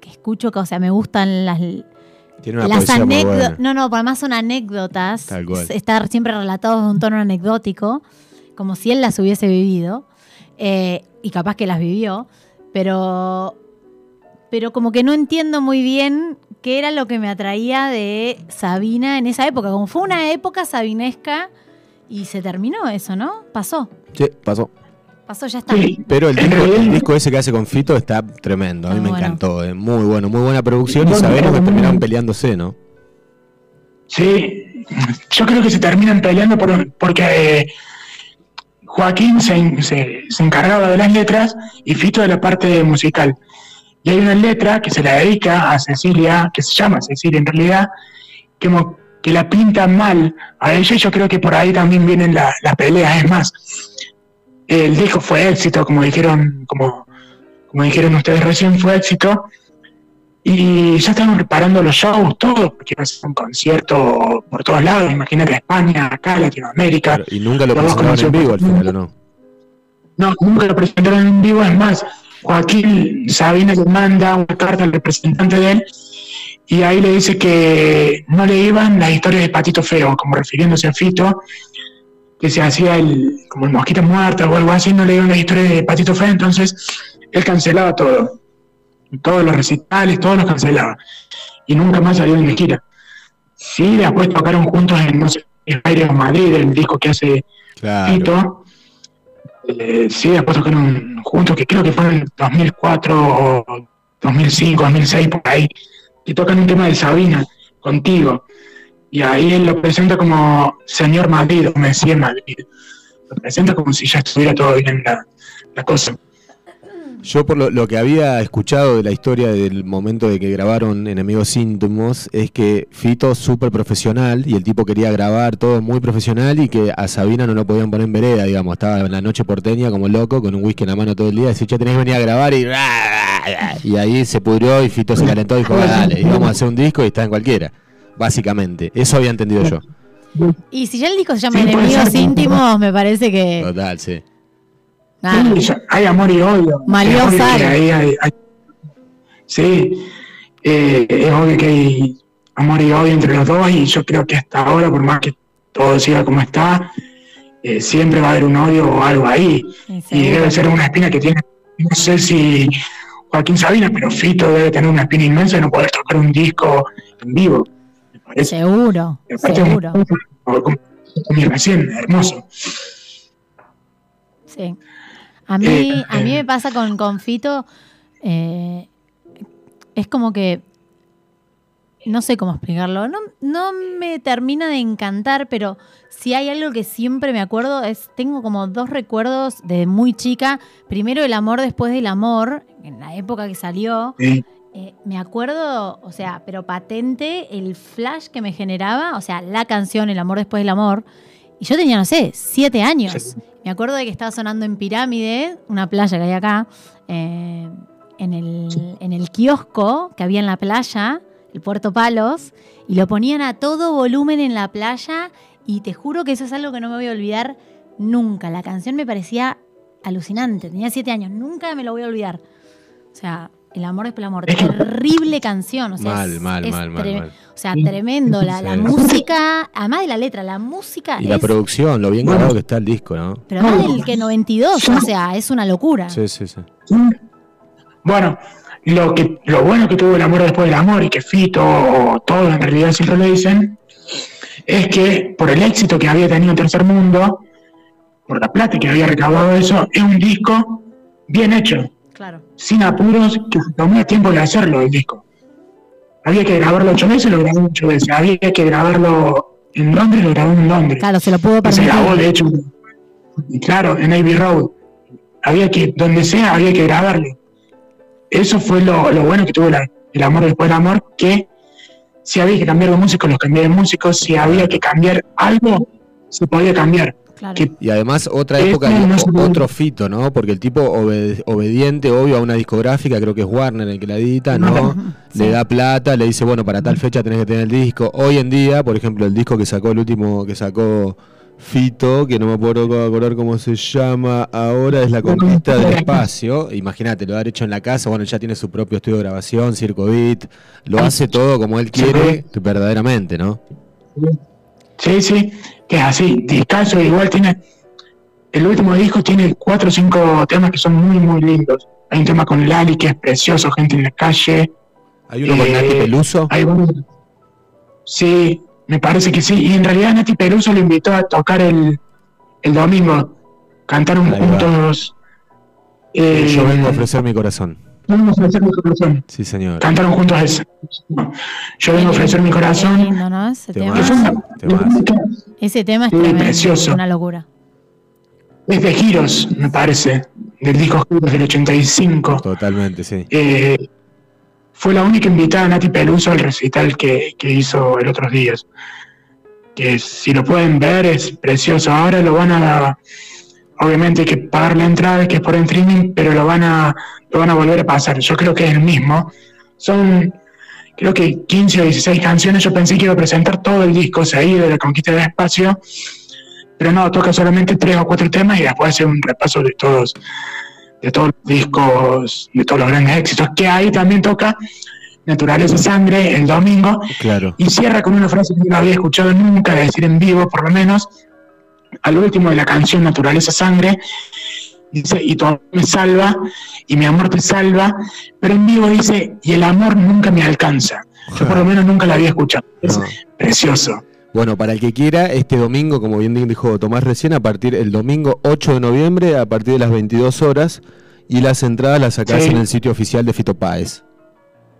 que escucho, que, o sea, me gustan las, Tiene una las anécdotas. No, no, además son anécdotas. Tal cual. Estar siempre relatados de un tono anecdótico, como si él las hubiese vivido. eh, y capaz que las vivió. Pero. Pero como que no entiendo muy bien qué era lo que me atraía de Sabina en esa época. Como fue una época sabinesca y se terminó eso, ¿no? Pasó. Sí, pasó. Pasó, ya está. Sí, Pero el disco, el disco ese que hace con Fito está tremendo. A mí Muy me bueno. encantó. eh, Muy bueno, muy buena producción. Y sabemos que terminaron peleándose, ¿no? Sí, yo creo que se terminan peleando por, porque eh, Joaquín se, se- se encargaba de las letras y Fito de la parte musical. Y hay una letra que se la dedica a Cecilia, que se llama Cecilia en realidad, que, que la pinta mal a ella y yo creo que por ahí también vienen la- las peleas. Es más, el disco fue éxito, como dijeron, como, como dijeron ustedes recién, fue éxito. Y ya estaban preparando los shows, todo, porque iba a ser un concierto por todos lados, imagínate España, acá, Latinoamérica. Y nunca lo presentaron en vivo al final, ¿o no? No, nunca lo presentaron en vivo, es más, Joaquín Sabina le manda una carta al representante de él y ahí le dice que no le iban las historias de Patito Feo, como refiriéndose a Fito, que se hacía el, como el mosquito muerto o algo así, no le iban las historias de Patito Feo, entonces él cancelaba todo, todos los recitales, todos los cancelaba y nunca más salieron de gira. Sí, después tocaron juntos en, no sé, en Madrid, el disco que hace Claro. Fito. Eh, sí, después tocaron juntos, que creo que fue en el 2004 o 2005, 2006, por ahí, que tocan un tema de Sabina, contigo. Y ahí él lo presenta como Señor Madrid, o Mesías Madrid. Lo presenta como si ya estuviera todo bien la, la cosa. Yo por lo, lo que había escuchado de la historia del momento de que grabaron Enemigos Íntimos es que Fito súper profesional y el tipo quería grabar todo muy profesional y que a Sabina no lo podían poner en vereda, digamos, estaba en la noche porteña como loco con un whisky en la mano todo el día, decía, che, tenés que venir a grabar y... Y ahí se pudrió y Fito se calentó y dijo, "Ah, dale, y vamos a hacer un disco y está en cualquiera, básicamente. Eso había entendido yo. Y si ya el disco se llama Sí, Enemigos íntimos, me parece que. Total, sí. Sí, hay amor y odio. Ahí hay- hay- sí, eh, es obvio que hay amor y odio entre los dos y yo creo que hasta ahora, por más que todo siga como está, eh, siempre va a haber un odio o algo ahí. Y debe ser una espina que tiene, no sé si Joaquín Sabina, pero Fito debe tener una espina inmensa de no poder tocar un disco en vivo. Me parece. Seguro, seguro. como- como- como recién, hermoso. Sí. A mí, Eh, a mí eh. me pasa con, con Fito, eh, es como que, no sé cómo explicarlo, no, no me termina de encantar, pero si hay algo que siempre me acuerdo, es tengo como dos recuerdos de muy chica. Primero el amor después del amor, en la época que salió. Eh, me acuerdo, o sea, pero patente el flash que me generaba, o sea, la canción El amor después del amor. Y yo tenía, no sé, siete años. Sí. Me acuerdo de que estaba sonando en Pirámide, una playa que hay acá, eh, en, el, en el kiosco que había en la playa, el Puerto Palos, y lo ponían a todo volumen en la playa. Y te juro que eso es algo que no me voy a olvidar nunca. La canción me parecía alucinante. Tenía siete años, nunca me lo voy a olvidar. O sea, El amor después del amor. Es que- Terrible canción. O sea, Mal, es- mal, es mal, mal, mal. O sea, tremendo. La, la Sí. música, además de la letra, la música Y la es. producción, lo bien Bueno. grabado que está el disco, ¿no? Pero además del que 92, o sea, es una locura. Sí, sí, sí. Bueno, lo que lo bueno que tuvo el amor después del amor y que Fito o todos en realidad siempre lo dicen, es que por el éxito que había tenido Tercer Mundo, por la plata que había recaudado eso, es un disco bien hecho, Claro. sin apuros, que se tomó el tiempo de hacerlo el disco. Había que grabarlo ocho veces, lo grabó ocho veces. Había que grabarlo en Londres, lo grabó en Londres. Claro, se lo pudo se permitir. grabó, de hecho, claro, en Abbey Road. Había que, donde sea, había que grabarlo. Eso fue lo, lo bueno que tuvo la- el amor después del amor, que si había que cambiar de músicos, los cambié de músicos, si había que cambiar algo, se podía cambiar. Claro. Que- Y además otra época, otro fito, ¿no? Porque el tipo obede- obediente, obvio, a una discográfica, creo que es Warner el que la edita, ¿no? Sí. Le da plata, le dice, bueno, para tal fecha tenés que tener el disco. Hoy en día, por ejemplo, el disco que sacó, el último que sacó Fito, que no me puedo acordar cómo se llama ahora, es La Conquista del Espacio. Imagínate, lo ha hecho en la casa, bueno, ya tiene su propio estudio de grabación, Circo Beat, lo hace todo como él quiere, verdaderamente, ¿no? Sí, sí, que es así. Discaso igual tiene. El último disco tiene cuatro o cinco temas que son muy, muy lindos. Hay un tema con Lali que es precioso, gente en la calle. Hay uno con Eh, Nati Peluso. Hay Sí, me parece que sí. Y en realidad Nati Peluso lo invitó a tocar el, el domingo. Cantaron juntos. eh, Yo vengo a ofrecer mi corazón. Yo vengo a ofrecer mi corazón. Sí, señor. Cantaron juntos ese. Yo vengo a ofrecer mi corazón. lindo, ¿no? Ese tema, una- Temazo. ese tema es tremendo, precioso. una locura. Es de Giros, me parece. Del disco Giros del 85. Totalmente, sí. Eh, fue la única invitada Nati Peluso al recital que, que hizo el otros días. Que si lo pueden ver es precioso. Ahora lo van a, obviamente hay que pagar la entrada, que es por streaming, pero lo van a, lo van a volver a pasar. Yo creo que es el mismo. Son, creo que 15 o 16 canciones. Yo pensé que iba a presentar todo el disco seguido de la conquista del espacio, pero no, toca solamente tres o cuatro temas y después hace un repaso de todos de todos los discos, de todos los grandes éxitos, que ahí también toca Naturaleza Sangre el domingo, Claro. y cierra con una frase que no había escuchado nunca decir en vivo, por lo menos, al último de la canción Naturaleza Sangre, dice, y tu amor me salva, y mi amor te salva, pero en vivo dice, y el amor nunca me alcanza. Yo por lo menos nunca la había escuchado. Es No. precioso. Bueno, para el que quiera, este domingo, como bien dijo Tomás recién, a partir el domingo 8 de noviembre, a partir de las 22 horas, y las entradas las sacás Sí. en el sitio oficial de Fito Páez,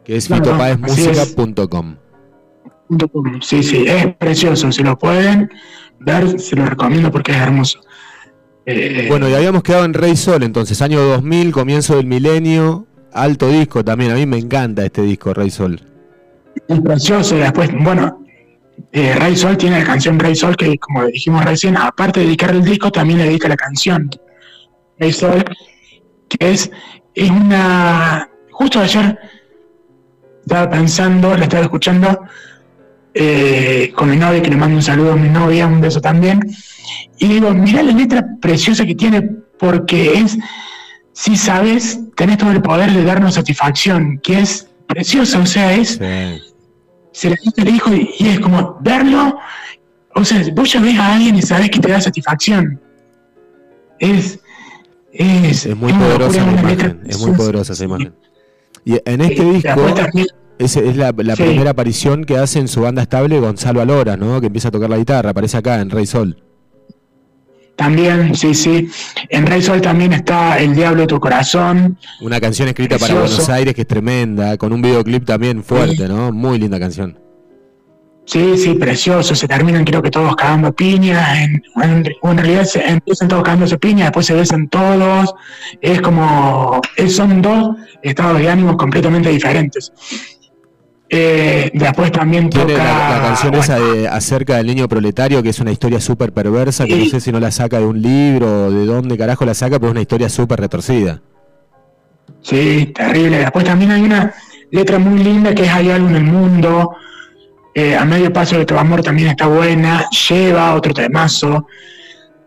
que es Claro, fitopaezmusica.com. Sí, sí, es precioso. Si lo pueden ver, se lo recomiendo porque es hermoso. Eh, Bueno, y habíamos quedado en Rey Sol, entonces, año 2000, comienzo del milenio, alto disco también, a mí me encanta este disco, Rey Sol. Es precioso. y Después, bueno, eh, Rey Sol tiene la canción Rey Sol, que como dijimos recién, aparte de dedicar el disco, también le dedica la canción Rey Sol, que es, es una. Justo ayer estaba pensando, la estaba escuchando eh, con mi novia, que le mando un saludo a mi novia, un beso también, y digo, mirá la letra preciosa que tiene, porque es. Si sabes, tenés todo el poder de darnos satisfacción, que es preciosa, o sea, es Sí. se le dice al hijo y, y es como verlo, o sea, vos ya ves a alguien y sabes que te da satisfacción. Es, es, Es muy poderosa la letra imagen, es muy poderosa esa imagen. Y en este Sí, disco es, es la, la Sí. primera aparición que hace en su banda estable Gonzalo Alora, ¿no? Que empieza a tocar la guitarra, aparece acá en Rey Sol. También, sí, sí. En Rey Sol también está El Diablo de tu Corazón. Una canción escrita para. Buenos Aires que es tremenda, con un videoclip también fuerte, ¿no? Muy linda canción. Sí, sí, precioso. Se terminan, creo que todos cagando piña. En, en, en realidad se empiezan todos cagándose piña, después se besan todos. Es como. es- son dos estados de ánimo completamente diferentes. Eh, después también Tiene la, la canción bueno, esa de acerca del niño proletario, que es una historia súper perversa, que no sé si no la saca de un libro o de dónde carajo la saca, pero es una historia súper retorcida. Sí, terrible. Después también hay una letra muy linda que es Hay algo en el mundo. Eh, a medio paso de tu amor también está buena. Lleva otro temazo.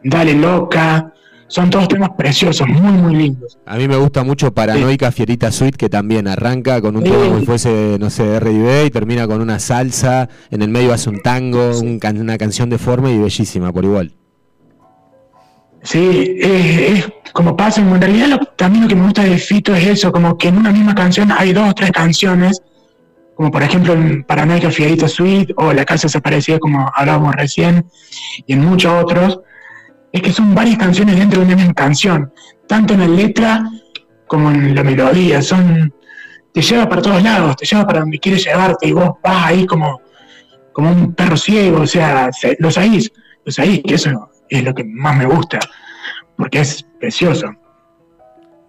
Dale loca. Son todos temas preciosos, muy, muy lindos. A mí me gusta mucho Paranoica Fierita Suite, que también arranca con un tema como fuese, no sé, R&B y termina con una salsa, en el medio hace un tango, una canción de forma y bellísima por igual. Sí, es, como pasa, en realidad también lo que me gusta de Fito es eso, como que en una misma canción hay dos o tres canciones, como por ejemplo en Paranoica Fierita Suite o La Casa Desaparecida, como hablábamos recién, y en muchos otros, es que son varias canciones dentro de una misma canción, tanto en la letra como en la melodía, son te lleva para todos lados, te lleva para donde quieres llevarte y vos vas ahí como, como un perro ciego, o sea, los ahí, los ahí, que eso es lo que más me gusta, porque es precioso.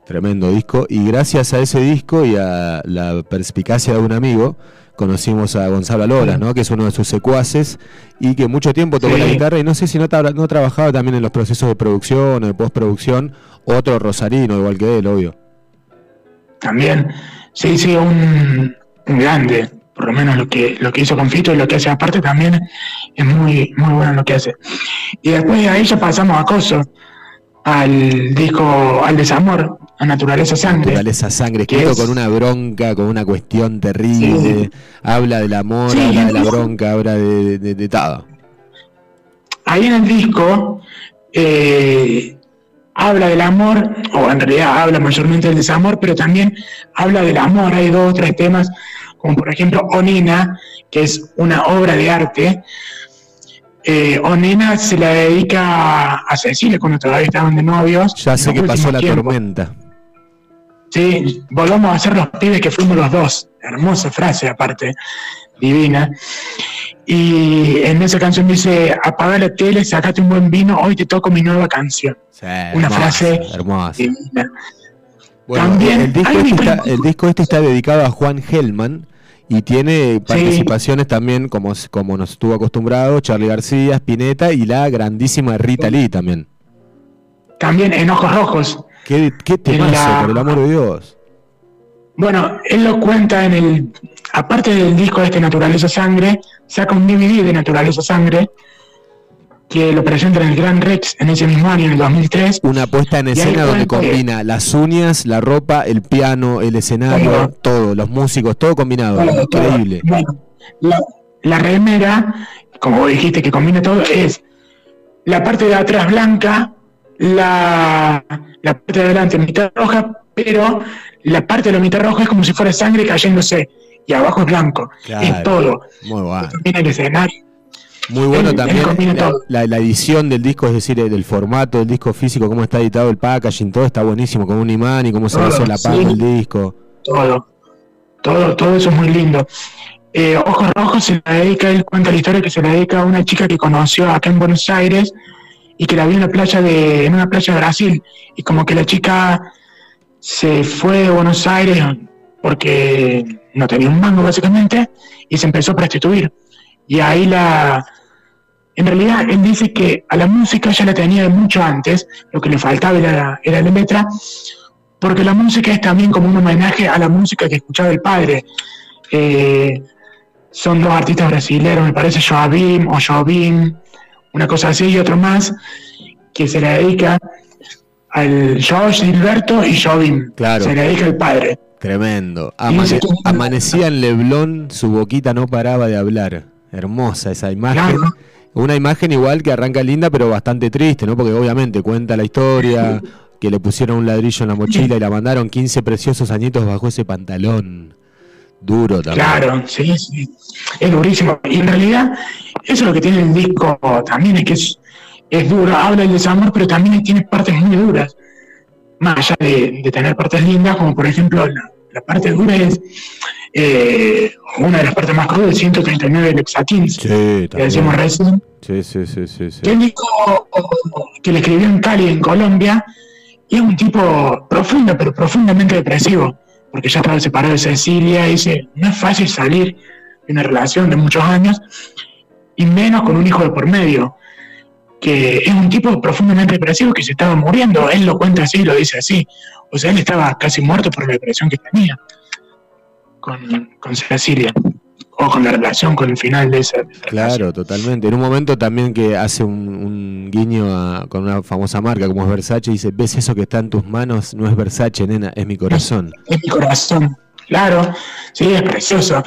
Tremendo disco, y gracias a ese disco y a la perspicacia de un amigo, conocimos a Gonzalo Loras, ¿no? que es uno de sus secuaces y que mucho tiempo tocó la guitarra y no sé si no, no trabajaba también en los procesos de producción o de postproducción, otro rosarino igual que él, obvio. También, sí, sí, un, grande, por lo menos lo que, lo que hizo con Fito y lo que hace aparte también es muy, muy bueno lo que hace. Y después de ahí ya pasamos a Coso, al disco Al Desamor, a Naturaleza Sangre. Naturaleza Sangre, escrito con una bronca, con una cuestión terrible. Habla del amor, habla de la bronca, habla de, de, todo. Ahí en el disco eh, habla del amor, o en realidad habla mayormente del desamor, pero también habla del amor. Hay dos o tres temas, como por ejemplo Onina, que es una obra de arte eh, Onena se la dedica a Cecilia cuando todavía estaban de novios. Ya sé que pasó la tormenta. Sí, volvamos a ser los pibes que fuimos los dos. Hermosa frase, aparte, divina. Y en esa canción dice: Apaga la tele, sacate un buen vino, hoy te toco mi nueva canción. Una frase hermosa. Divina. También, el disco, este está, el disco este está dedicado a Juan Hellman y tiene participaciones también, como, como nos estuvo acostumbrado, Charlie García, Spinetta y la grandísima Rita Lee también. También en Ojos Rojos. ¿Qué, qué te pasa, por el amor de Dios? Bueno, él lo cuenta en el. Aparte del disco de este Naturaleza Sangre, saca un DVD de Naturaleza Sangre que lo presenta en el Gran Rex en ese mismo año, en el 2003. Una puesta en escena donde combina las uñas, la ropa, el piano, el escenario, todo, los músicos, todo combinado. increíble. la, remera, como vos dijiste que combina todo, es la parte de atrás blanca, la, la parte de adelante mitad roja, pero la parte de la mitad roja es como si fuera sangre cayéndose y abajo es blanco. es todo. Muy bueno. el escenario muy bueno también la, edición del disco, es decir, el formato del disco físico, cómo está editado el packaging, todo está buenísimo, con un imán y cómo se hace la paz del disco. Todo, todo, todo eso es muy lindo. Eh, Ojos Rojos se la dedica, él cuenta la historia que se la dedica a una chica que conoció acá en Buenos Aires y que la vio en, la playa de, en una playa de Brasil. Y como que la chica se fue de Buenos Aires porque no tenía un mango básicamente y se empezó a prostituir. Y ahí la, en realidad, él dice que a la música ya la tenía mucho antes, lo que le faltaba era, la letra, porque la música es también como un homenaje a la música que escuchaba el padre. Eh, son dos artistas brasileños, me parece Joabim o Joabim, una cosa así, y otro más, que se le dedica al George Gilberto y Joabim. Claro. Se le dedica al padre. Tremendo. amanecía en Leblon, su boquita no paraba de hablar. Hermosa esa imagen. Una imagen igual que arranca linda, pero bastante triste, ¿no? Porque obviamente cuenta la historia, que le pusieron un ladrillo en la mochila y la mandaron 15 preciosos añitos bajo ese pantalón. Duro también. Claro, sí, sí. Es durísimo. Y en realidad, eso es lo que tiene el disco también, es que es, duro. Habla del desamor, pero también tiene partes muy duras. Más allá de, tener partes lindas, como por ejemplo la, la parte dura es eh, una de las partes más crudas, 139 del sí, que decimos recién. Sí, sí, sí, sí, Que dijo que le escribió en Cali, en Colombia, y es un tipo profundo, pero profundamente depresivo, porque ya estaba separado de Cecilia, y dice, no es fácil salir de una relación de muchos años, y menos con un hijo de por medio, que es un tipo profundamente depresivo que se estaba muriendo, él lo cuenta así, lo dice así, o sea, él estaba casi muerto por la depresión que tenía con, Cecilia. o con la relación con el final de esa. esa Claro, relación. totalmente. En un momento también que hace un, un guiño a- con una famosa marca como es Versace, dice, ¿ves eso que está en tus manos? No es Versace, nena, es mi corazón. Es mi corazón. Claro, sí, es precioso.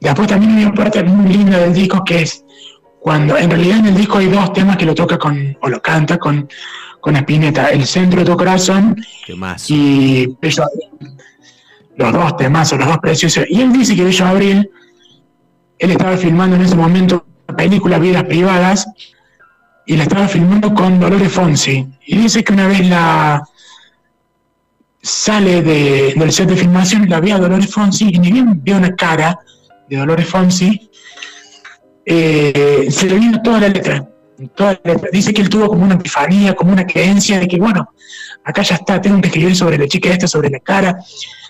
Después también hay una parte muy linda del disco que es cuando en realidad en el disco hay dos temas que lo toca con, o lo canta con, con Spinetta, El centro de tu corazón más. y Bello Abril. Los dos temas, los dos preciosos. Y él dice que Bello Abril, él estaba filmando en ese momento la película Vidas Privadas y la estaba filmando con Dolores Fonsi. Y dice que una vez la sale de- del set de filmación la ve a Dolores Fonsi y ni bien ve una cara de Dolores Fonsi, eh, se le vino toda la letra. Toda la letra. Dice que él tuvo como una epifanía, como una creencia de que, bueno, acá ya está, tengo que escribir sobre la chica esta, sobre la cara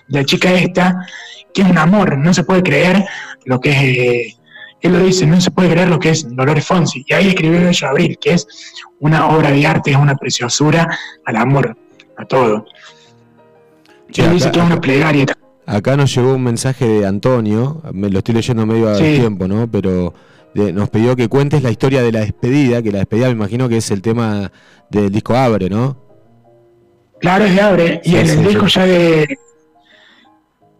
de la chica esta, que es un amor, no se puede creer lo que es, eh, él lo dice, no se puede creer lo que es Dolores Fonsi, y ahí escribió Bello Abril, que es una obra de arte, es una preciosura al amor, a todo. Che, él dice que es una plegaria. Acá nos llegó un mensaje de Antonio, me lo estoy leyendo medio a Sí. tiempo, ¿no? Pero de- nos pidió que cuentes la historia de la despedida, que la despedida me imagino que es el tema del disco Abre, ¿no? Claro, es de Abre, y Sí, el disco ya de,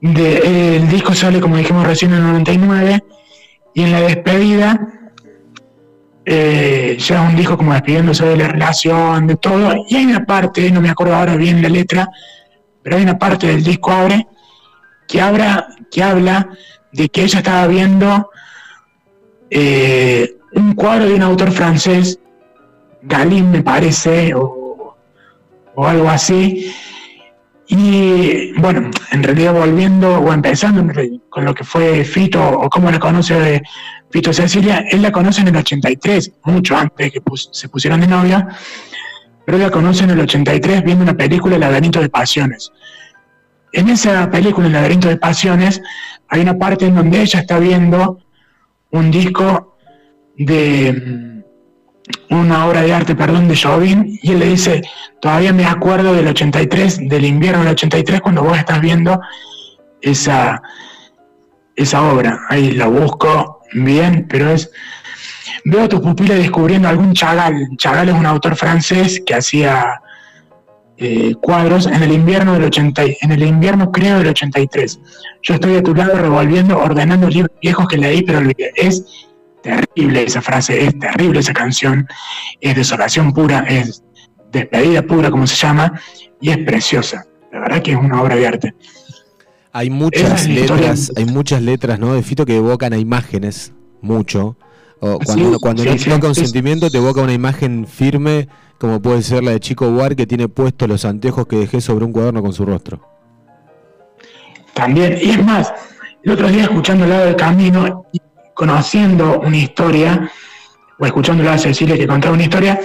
de- El disco sale, como dijimos recién, en el 99, y en la despedida eh, ya es un disco como despidiéndose de la relación, de todo, y hay una parte, no me acuerdo ahora bien la letra, pero hay una parte del disco Abre que, habla, que habla de que ella estaba viendo eh, un cuadro de un autor francés, Galín me parece, o, o algo así. Y bueno, en realidad volviendo o empezando con lo que fue Fito o cómo la conoce Fito Cecilia, él la conoce en el 83, mucho antes de que se pusieron de novia, pero la conoce en el 83 viendo una película, El laberinto de pasiones. En esa película, El laberinto de pasiones, hay una parte en donde ella está viendo un disco de mm, una obra de arte, perdón, de Jobim, y él le dice, todavía me acuerdo del 83, del invierno del 83, cuando vos estás viendo esa, esa obra. Ahí la busco bien, pero es... Veo a tu pupila descubriendo algún Chagall. Chagall es un autor francés que hacía eh, cuadros en el invierno del 80, y- en el invierno creo del 83. Yo estoy a tu lado revolviendo, ordenando libros viejos que leí, pero olvidé. Es terrible esa frase, es terrible esa canción, es desolación pura, es despedida pura, como se llama, y es preciosa. La verdad que es una obra de arte. Hay muchas es letras, hay muchas letras, ¿no? De Fito que evocan a imágenes, mucho. O cuando, Sí, uno- cuando sí, no sí, toca un sentimiento, te evoca una imagen firme, como puede ser la de Chico Buar, que tiene puestos los anteojos que dejé sobre un cuaderno con su rostro. También, y es más, el otro día escuchando al lado del camino conociendo una historia, o escuchando a Cecilia que contaba una historia,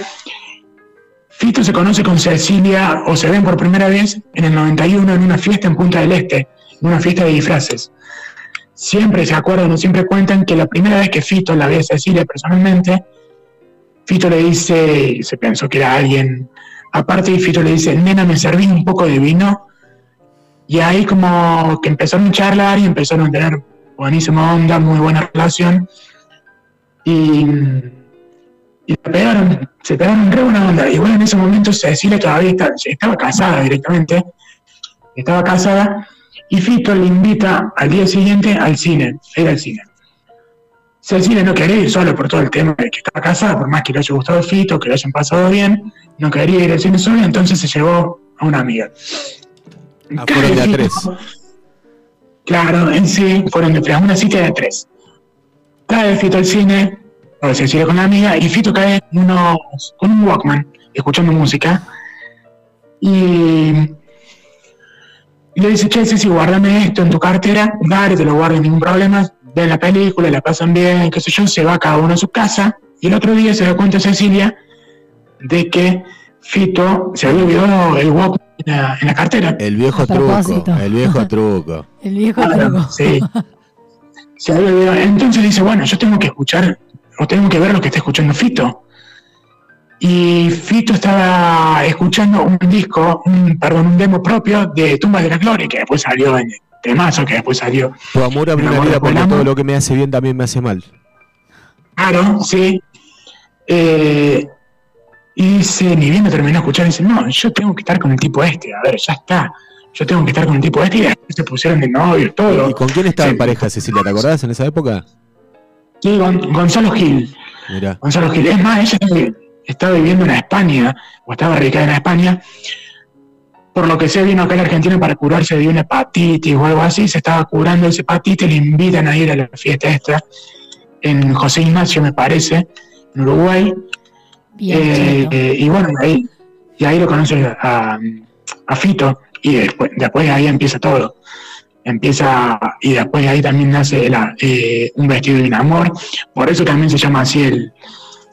Fito se conoce con Cecilia, o se ven por primera vez en el 91 en una fiesta en Punta del Este, en una fiesta de disfraces. Siempre se acuerdan o siempre cuentan que la primera vez que Fito la ve a Cecilia personalmente, Fito le dice, se pensó que era alguien aparte, y Fito le dice, nena, ¿me servís un poco de vino? Y ahí como que empezaron a charlar y empezaron a tener buenísima onda, muy buena relación. Y, y se pegaron, se pegaron re buena onda. Igual en ese momento Cecilia todavía está- estaba casada directamente. Estaba casada. Y Fito le invita al día siguiente al cine, a ir al cine. Cecilia no quería ir solo por todo el tema de que estaba casada, por más que le haya gustado Fito, que le hayan pasado bien, no quería ir al cine sola, entonces se llevó a una amiga. Ah, fueron de a Cae tres. Claro, en sí fueron de tres, una cita de tres. Cae Fito al cine, o Cecilia con la amiga, y Fito cae con, unos, con un Walkman, escuchando música. Y y le dice, che, Ceci, guárdame esto en tu cartera, dale, te lo guardo, ningún problema, ven la película, la pasan bien, qué sé yo, se va cada uno a su casa, y el otro día se da cuenta Cecilia de que Fito se había olvidado el Walkman en la, en la cartera. El viejo truco, el viejo truco. El viejo Claro, truco. sí. Se había olvidado. Entonces dice, bueno, yo tengo que escuchar, o tengo que ver lo que está escuchando Fito. Y Fito estaba escuchando un disco, un, perdón, un demo propio de Tumba de la Gloria, que después salió en temazo que después salió. Tu amor una amor vida porque todo lo que me hace bien también me hace mal. Claro, sí. Eh, y dice, ni bien lo terminó de escuchar, dice, no, yo tengo que estar con el tipo este, a ver, ya está. Yo tengo que estar con el tipo este y después se pusieron de novio, todo. ¿Y con quién estaba Sí. en pareja Cecilia? ¿Te acordás en esa época? Sí, Gon- Gonzalo Gil. Mirá. Gonzalo Gil. Es más, ella estaba, estaba viviendo en España, o estaba radicada en España. Por lo que sé, vino acá a la Argentina para curarse de una hepatitis o algo así. Se estaba curando esa hepatitis, le invitan a ir a la fiesta esta en José Ignacio, me parece, en Uruguay. Bien, Eh, eh, y bueno, ahí, y ahí lo conoce a, a Fito, y después, después de ahí empieza todo. Empieza, y después de ahí también nace la, eh, un vestido de un amor. Por eso también se llama así el,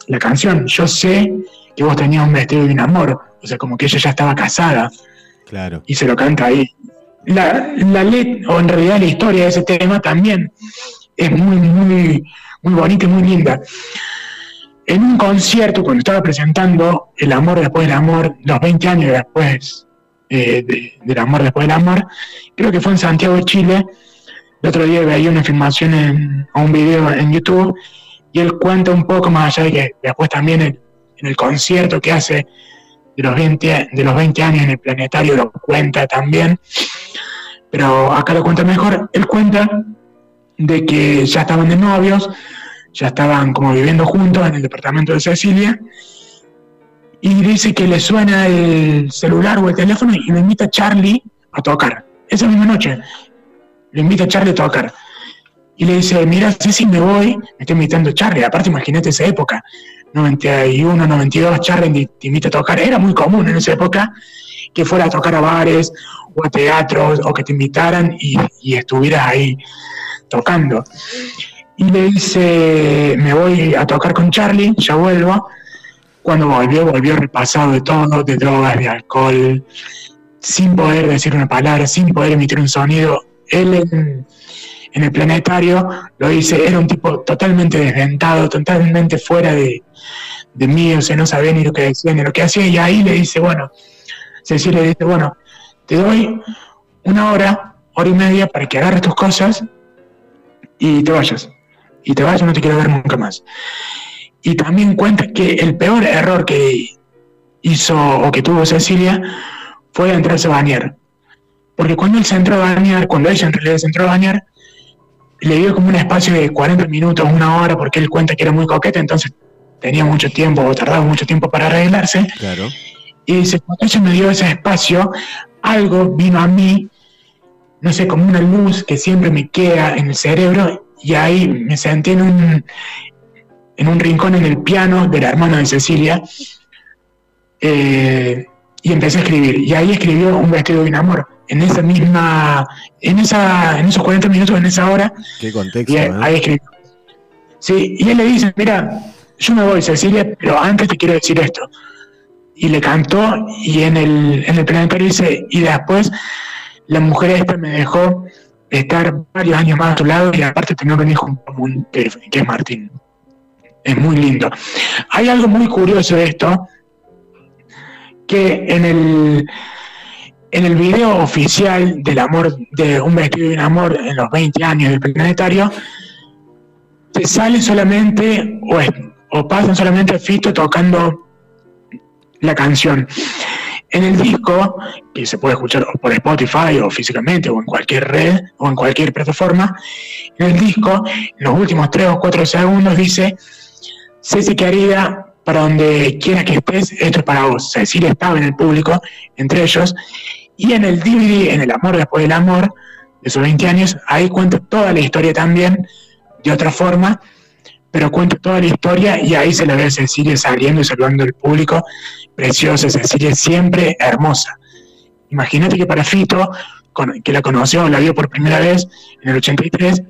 la canción. Yo sé que vos tenías un vestido de un amor, o sea, como que ella ya estaba casada, Y se lo canta ahí. La, la let- o en realidad la historia de ese tema también es muy, muy, muy bonita y muy linda. En un concierto, cuando estaba presentando El amor después del amor, los 20 años después eh, de- del amor después del amor, creo que fue en Santiago de Chile. El otro día veía una filmación en, o un video en YouTube y él cuenta un poco más allá de que después también en el concierto que hace de los 20, de los 20 años en el planetario lo cuenta también, pero acá lo cuenta mejor. Él cuenta de que ya estaban de novios, ya estaban como viviendo juntos en el departamento de Cecilia, y dice que le suena el celular o el teléfono y le invita a Charlie a tocar. Esa misma noche, le invita a Charlie a tocar. Y le dice, mira, Ceci, me voy, me está invitando Charlie. Aparte, imagínate esa época, 91, 92, Charlie te invita a tocar. Era muy común en esa época que fuera a tocar a bares o a teatros o que te invitaran y, y estuvieras ahí tocando. Y le dice, me voy a tocar con Charlie, ya vuelvo. Cuando volvió, volvió repasado de todo, de drogas, de alcohol, sin poder decir una palabra, sin poder emitir un sonido. Él en, en el planetario lo dice, era un tipo totalmente desdentado, totalmente fuera de, de mí, o sea, no sabía ni lo que decía ni lo que hacía, y ahí le dice, bueno, Cecilia le dice, bueno, te doy una hora, hora y media para que agarres tus cosas y te vayas. Y te vayas, no te quiero ver nunca más. Y también cuenta que el peor error que hizo o que tuvo Cecilia fue entrarse a bañar. Porque cuando él se entró a bañar, cuando ella en realidad se entró a bañar, le dio como un espacio de 40 minutos, una hora, porque él cuenta que era muy coqueta, entonces tenía mucho tiempo o tardaba mucho tiempo para arreglarse. Claro. Y dice, cuando ella me dio ese espacio, algo vino a mí, no sé, como una luz que siempre me queda en el cerebro, y ahí me senté en un, en un rincón en el piano de la hermana de Cecilia, eh, y empecé a escribir. Y ahí escribió Un vestido de un amor. En esa misma, en esa, en esos 40 minutos, en esa hora, Qué contexto, y ahí, ahí escribió. Sí, y él le dice, mira, yo me voy, Cecilia, pero antes te quiero decir esto. Y le cantó, y en el, en el planetario dice, y después la mujer esta me dejó estar varios años más a tu lado y aparte tener un hijo común, que, que es Martín. Es muy lindo. Hay algo muy curioso de esto, que en el, en el video oficial del amor, de un vestido de un amor en los 20 años del planetario, te sale solamente, o, es- pasan solamente Fito tocando la canción. En el disco, que se puede escuchar por Spotify o físicamente o en cualquier red o en cualquier plataforma, en el disco, en los últimos 3 o 4 segundos dice, Ceci querida, para donde quiera que estés, esto es para vos. Cecilia estaba en el público, entre ellos, y en el DVD, en El amor después del amor, de sus 20 años, ahí cuenta toda la historia también, de otra forma, pero cuenta toda la historia y ahí se la ve a Cecilia saliendo y saludando al público, preciosa, Cecilia siempre hermosa. Imagínate que para Fito, con- que la conoció, la vio por primera vez en el 83,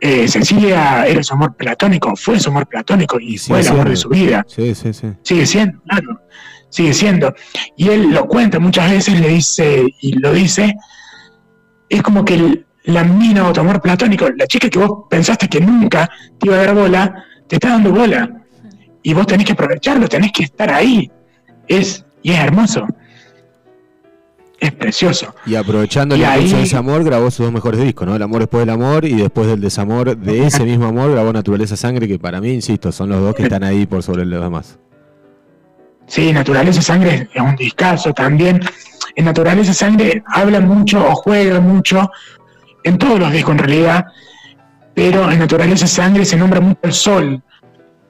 eh, Cecilia era su amor platónico, fue su amor platónico y, fue el amor de su vida. Sí, sí, sí. Sigue siendo, claro, sigue siendo. Y él lo cuenta muchas veces, le dice, y lo dice, es como que el- la mina o tu amor platónico, la chica que vos pensaste que nunca te iba a dar bola, te está dando bola. Y vos tenés que aprovecharlo, tenés que estar ahí. Es, y es hermoso. es precioso. Y aprovechando el Y ahí- de ese amor, grabó sus dos mejores discos, ¿no? El amor después del amor y después del desamor de ese mismo amor grabó Naturaleza Sangre, que para mí, insisto, son los dos que están ahí por sobre los demás. Sí, Naturaleza Sangre es un discazo también. En Naturaleza Sangre habla mucho o juega mucho, en todos los discos en realidad, pero en Naturaleza Sangre se nombra mucho el sol,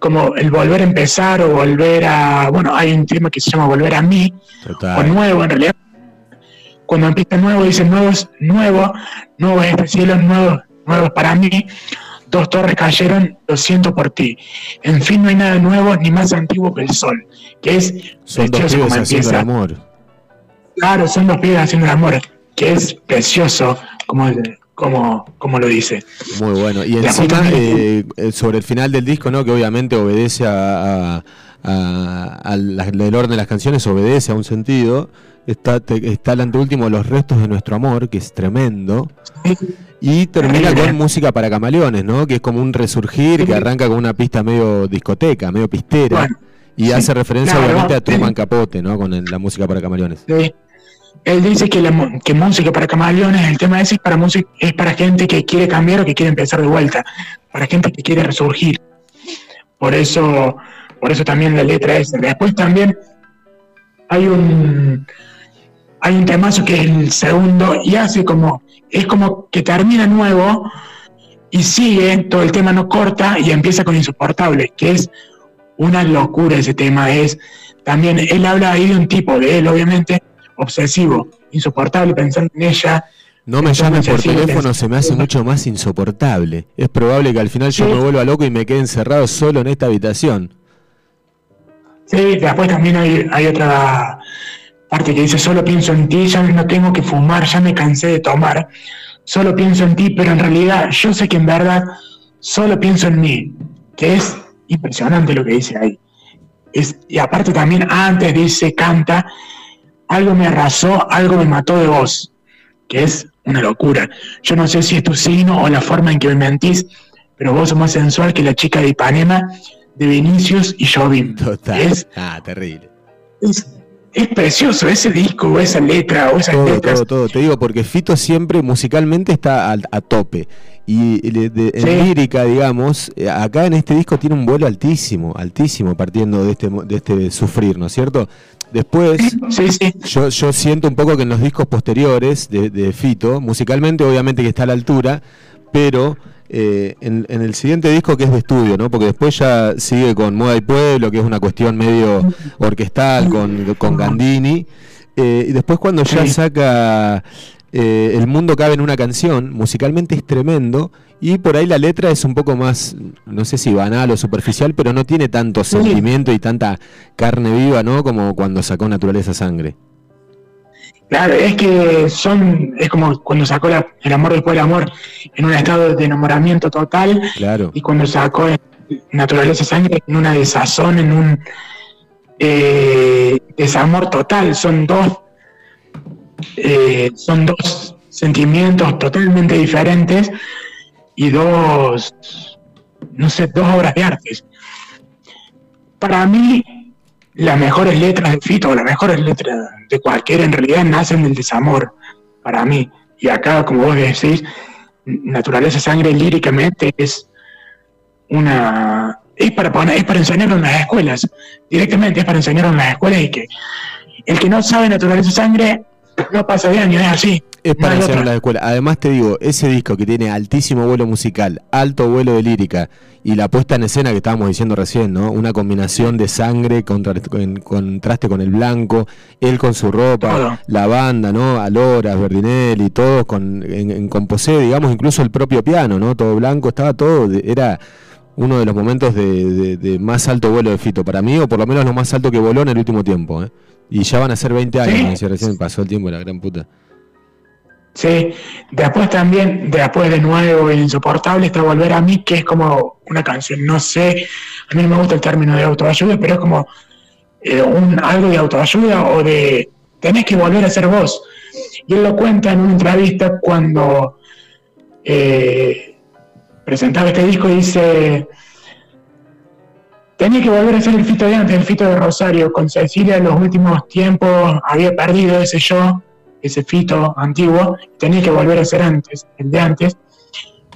como el volver a empezar o volver a. Bueno, hay un tema que se llama Volver a mí, o nuevo en realidad. Cuando empieza nuevo, dice nuevos, nuevo, nuevos este cielo, nuevos, nuevos para mí. Dos torres cayeron, lo siento por ti. En fin, no hay nada nuevo ni más antiguo que el sol, que es Son dos pibes haciendo el amor. Claro, son dos pibes haciendo el amor, que es precioso, como, como, como lo dice. Muy bueno. Y encima, eh, eh, sobre el final del disco, ¿no? Que obviamente obedece a, a- orden de las canciones, obedece a un sentido. Está, te- está el anteúltimo, Los restos de nuestro amor, que es tremendo. Y termina con música para camaleones, ¿no? Que es como un resurgir que arranca con una pista medio discoteca, medio pistera. Bueno, y hace referencia claro, obviamente a. Truman Capote, ¿no? Con el- la música para camaleones. Sí. Él dice que, la, que música para camaleones, el tema ese es para, música, es para gente que quiere cambiar o que quiere empezar de vuelta, para gente que quiere resurgir. Por eso, por eso también la letra es. Después también hay un hay un temazo que es el segundo y hace como, es como que termina nuevo y sigue, todo el tema no corta y empieza con insoportable, que es una locura ese tema. Es también, él habla ahí de un tipo, de él obviamente, obsesivo, insoportable pensando en ella. No me llames por teléfono, se me hace mucho más insoportable. Es probable que al final yo Sí. me vuelva loco y me quede encerrado solo en esta habitación. Sí, después también hay, hay otra parte que dice, solo pienso en ti, ya no tengo que fumar, ya me cansé de tomar, solo pienso en ti, pero en realidad yo sé que en verdad solo pienso en mí, que es impresionante lo que dice ahí. Es, y aparte también antes dice, canta, algo me arrasó, algo me mató de vos, que es una locura. Yo no sé si es tu signo o la forma en que me mentís, pero vos sos más sensual que la chica de Ipanema, de Vinicius y Jobim. Total. Es, Ah, terrible. es, es precioso ese disco, o esa letra, o esas Todo, letras. todo, todo. Te digo, porque Fito siempre musicalmente está a, tope. Y le- de- en lírica, digamos, eh, acá en este disco tiene un vuelo altísimo, altísimo, partiendo de este, de este sufrir, ¿no es cierto? Después, Sí, sí, yo, yo siento un poco que en los discos posteriores de, de Fito, musicalmente obviamente que está a la altura, pero eh, en, en el siguiente disco que es de estudio, ¿no? Porque después ya sigue con Moda y Pueblo, que es una cuestión medio orquestal, con, con Gandini. eh, y después cuando ya saca eh, El mundo cabe en una canción, musicalmente es tremendo. Y por ahí la letra es un poco más, no sé si banal o superficial, pero no tiene tanto sentimiento y tanta carne viva, ¿no? Como cuando sacó Naturaleza Sangre. claro, es que son, es como cuando sacó la- el amor después del amor en un estado de enamoramiento total, Claro. y cuando sacó Naturaleza Sangre en una desazón, en un eh, desamor total, son dos, eh, son dos sentimientos totalmente diferentes y dos, no sé, dos obras de arte. Para mí, las mejores letras de Fito, las mejores letras de cualquiera, en realidad nacen del desamor, para mí. Y acá, como vos decís, Naturaleza Sangre líricamente es una... Es para, poner, es para enseñarlo en las escuelas, directamente es para enseñarlo en las escuelas y que el que no sabe Naturaleza Sangre no pasa de año, es así. Es No para hay hacer la escuela. Además te digo, ese disco que tiene altísimo vuelo musical, alto vuelo de lírica y la puesta en escena que estábamos diciendo recién, ¿no? Una combinación de sangre contra, en contraste con el blanco, él con su ropa, Todo. la banda, ¿no? Aloras, Verdinelli, todos con, en, en composé, digamos, incluso el propio piano, ¿no? Todo blanco, estaba todo, era uno de los momentos de, de- de más alto vuelo de Fito para mí, o por lo menos lo más alto que voló en el último tiempo, ¿eh? Y ya van a ser 20 años, Sí. me decía recién, pasó el tiempo la gran puta. Sí, después también, después de nuevo, el insoportable está Volver a mí, que es como una canción, no sé, a mí no me gusta el término de autoayuda, pero es como eh, un, algo de autoayuda o de tenés que volver a ser vos. Y él lo cuenta en una entrevista cuando eh, presentaba este disco y dice, tenía que volver a ser el Fito de antes, el Fito de Rosario, con Cecilia en los últimos tiempos había perdido ese yo, ese fito antiguo, tenía que volver a ser antes, el de antes.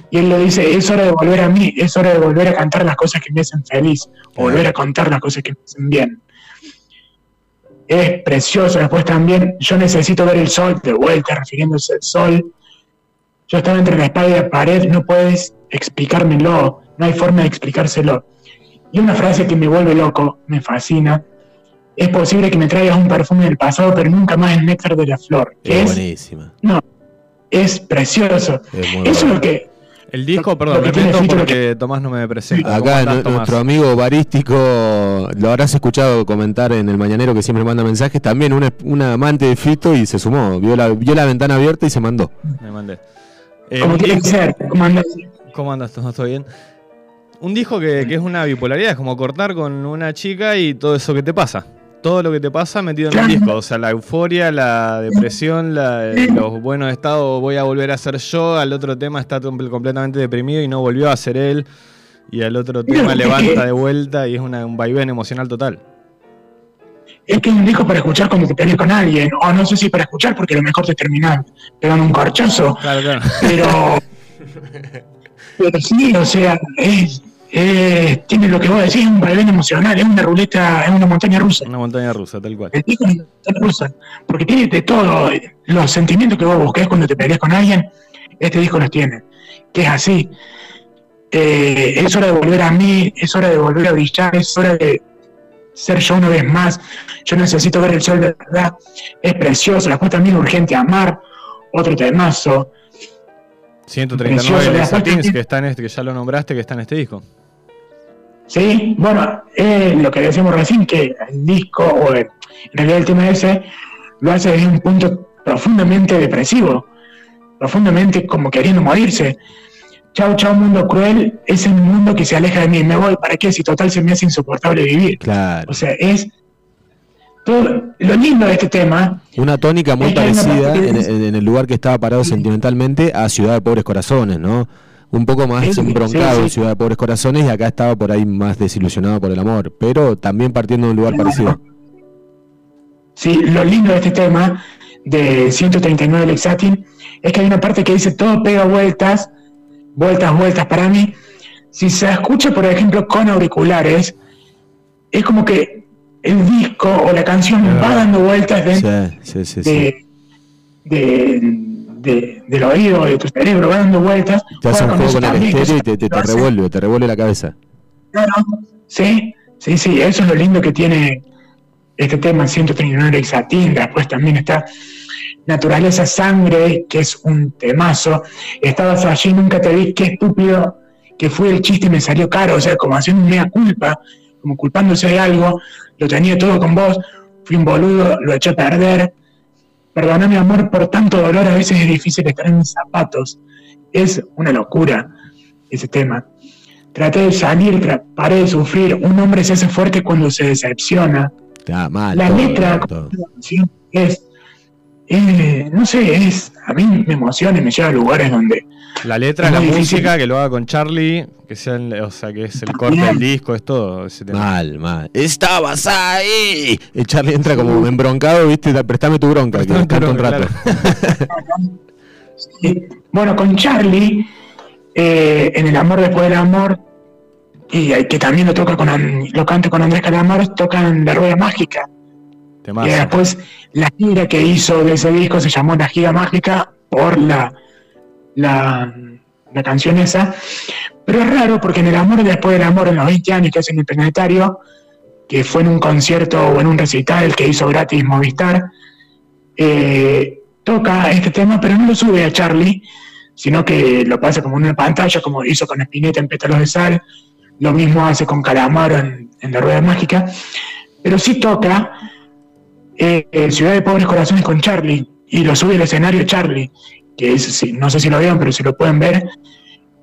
Y él lo dice, es hora de volver a mí, es hora de volver a cantar las cosas que me hacen feliz, o volver a contar las cosas que me hacen bien. Es precioso, después también, yo necesito ver el sol de vuelta, refiriéndose al sol. Yo estaba entre la espada y la pared, no puedes explicármelo, no hay forma de explicárselo. Y una frase que me vuelve loco, me fascina, es posible que me traigas un perfume del pasado, pero nunca más el néctar de la flor. Es, es buenísima. No, es precioso. Es muy Eso es lo que... El disco, perdón, lo que me meto porque Tomás no me presenta. ¿Cómo Acá nuestro amigo barístico, lo habrás escuchado comentar en el Mañanero que siempre manda mensajes, también un, un amante de Fito y se sumó, vio la, vio la ventana abierta y se mandó. Me mandé. Eh, Como un tiene que ser, ¿cómo andas? ¿Cómo andas? ¿Todo todo bien? Un disco que, que es una bipolaridad, es como cortar con una chica y todo eso que te pasa. Todo lo que te pasa metido en un Claro. disco. O sea, la euforia, la depresión, la- eh, los buenos estados, voy a volver a ser yo. Al otro tema está comple- completamente deprimido y no volvió a ser él. Y al otro tema levanta de vuelta y es una- un vaivén emocional total. Es que es un disco para escuchar cuando te peleas con alguien, o no sé si para escuchar porque a lo mejor te terminan pegando un corchazo, Claro, claro. pero, pero sí, o sea, es, es- tiene lo que vos decís, es un vaivén emocional, es una ruleta, es una montaña rusa. Una montaña rusa, tal cual. El disco es una montaña rusa, porque tiene de todo, los sentimientos que vos busques cuando te peleas con alguien, este disco los tiene, que es así. Eh, es hora de volver a mí, es hora de volver a brillar, es hora de ser yo una vez más. Yo necesito ver el sol de verdad. Es precioso. Después también urgente amar. Otro temazo. 139 Precioso, de Satins, que está en este, que ya lo nombraste, que está en este disco. Sí, bueno, eh, lo que decíamos recién, que el disco, o el- en realidad el tema ese, lo hace desde un punto profundamente depresivo. Profundamente como queriendo morirse. Chao, chao, mundo cruel. Es el mundo que se aleja de mí. Me voy. ¿Para qué? Si total se me hace insoportable vivir. Claro. O sea, es. Todo, lo lindo de este tema Una tónica muy parecida en el lugar que estaba parado sentimentalmente a Ciudad de Pobres Corazones, ¿no? Un poco más Sí, embroncado sí. Ciudad de Pobres Corazones y acá estaba por ahí más desilusionado por el amor, pero también partiendo de un lugar parecido. Sí, lo lindo de este tema de 139 Lexatin es que hay una parte que dice todo pega vueltas, vueltas, vueltas para mí. Si se escucha, por ejemplo, con auriculares, es como que el disco o la canción va dando vueltas dentro Sí, sí, sí. sí. de, de- de- del oído, de tu cerebro, va dando vueltas. Te hace un juego con el estéreo y te, revuelve, te revuelve la cabeza. Claro, sí, sí, sí, eso es lo lindo que tiene este tema 139 Exatín, después también está Naturaleza Sangre, que es un temazo, estabas allí, nunca te vi, qué estúpido que fue el chiste y me salió caro, o sea, como haciendo mea culpa, como culpándose de algo, lo tenía todo con vos, fui un boludo, lo eché a perder, perdona mi amor por tanto dolor, a veces es difícil estar en mis zapatos, es una locura ese tema. Traté de salir, tra- paré de sufrir. Un hombre se hace fuerte cuando se decepciona. Está mal. La todo, letra todo. es, eh, no sé, es, a mí me emociona y me lleva a lugares donde, La letra, Es la difícil. música, que lo haga con Charlie, que sea el- o sea, que es el corte del disco, es todo ese tema. Mal, mal. ¡Estabas ahí! El Charlie entra como embroncado, ¿viste? Préstame tu bronca, que tu canta un bronca, rato. Sí. Bueno, con Charlie, eh, en El amor después del amor, y que también lo toca con lo canta con Andrés Calamaro, tocan La Rueda Mágica. Temazo. Y después la gira que hizo de ese disco se llamó La Gira Mágica por la, la, la canción esa. Pero es raro porque en El amor después del amor, en los 20 años que hace en el Planetario, que fue en un concierto o en un recital que hizo gratis Movistar, eh, toca este tema, pero no lo sube a Charlie, sino que lo pasa como en una pantalla, como hizo con Spinetta en Pétalos de Sal, lo mismo hace con Calamaro en, en La Rueda Mágica, pero sí toca eh, eh, Ciudad de Pobres Corazones con Charlie, y lo sube al escenario Charlie, que es, sí, no sé si lo vieron, pero si lo pueden ver,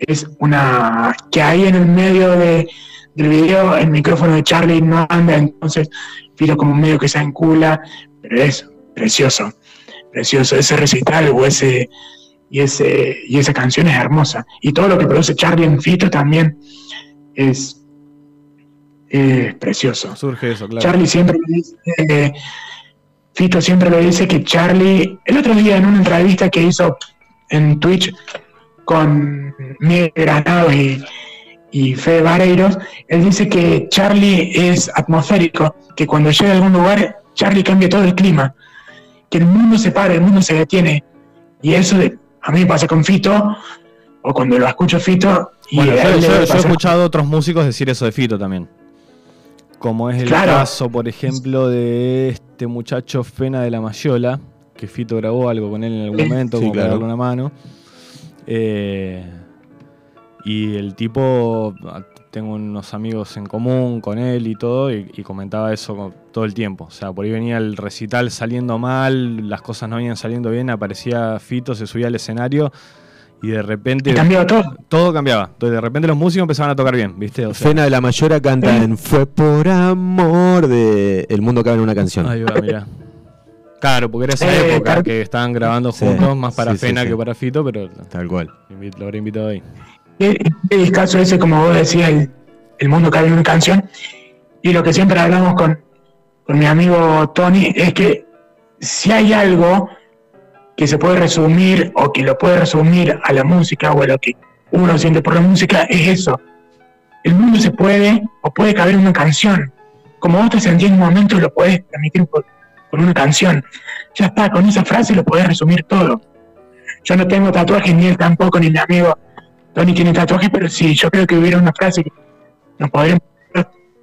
es una, que ahí en el medio de, del video el micrófono de Charlie no anda, entonces Filo como medio que se encula, pero es precioso, precioso, ese recital o ese, y, ese, y esa canción es hermosa, y todo lo que produce Charlie en Fito también es, es precioso. Surge eso, claro. Charlie siempre dice, eh, Fito siempre lo dice que Charlie, el otro día en una entrevista que hizo en Twitch con Miguel Granado y, y Fede Vareiros, él dice que Charlie es atmosférico, que cuando llega a algún lugar, Charlie cambia todo el clima, que el mundo se para, el mundo se detiene. Y eso a mí me pasa con Fito, o cuando lo escucho Fito, y Bueno, yo, yo- he escuchado a otros músicos decir eso de Fito también. Como es el Claro. caso, por ejemplo, de este muchacho Fena de la Mayola, que Fito grabó algo con él en algún momento, sí, como para claro. darle una mano. Eh, y el tipo, ah, tengo unos amigos en común con él y todo, y, y comentaba eso todo el tiempo. O sea, por ahí venía el recital saliendo mal, las cosas no venían saliendo bien, aparecía Fito, se subía al escenario y de repente y cambió todo. todo cambiaba. Entonces, de repente los músicos empezaban a tocar bien, ¿viste? O sea, Fena de la Mayora canta en Fue por amor de El mundo cabe en una canción. Ahí va, mirá. Claro, porque era esa Eh, época que estaban grabando Sí. juntos, más para Sí, Fena sí. que para Fito, pero Tal cual. lo habré invitado ahí. El, el caso ese, como vos decías, el, el mundo cabe en una canción. Y lo que siempre hablamos con, con mi amigo Tony es que si hay algo que se puede resumir o que lo puede resumir a la música o a lo que uno siente por la música, es eso. El mundo se puede o puede caber en una canción. Como vos te sentís en un momento, lo puedes transmitir por- con una canción. Ya está, con esa frase lo podés resumir todo. Yo no tengo tatuajes, ni él tampoco, ni mi amigo Tony tiene tatuajes, pero sí, yo creo que hubiera una frase que nos podríamos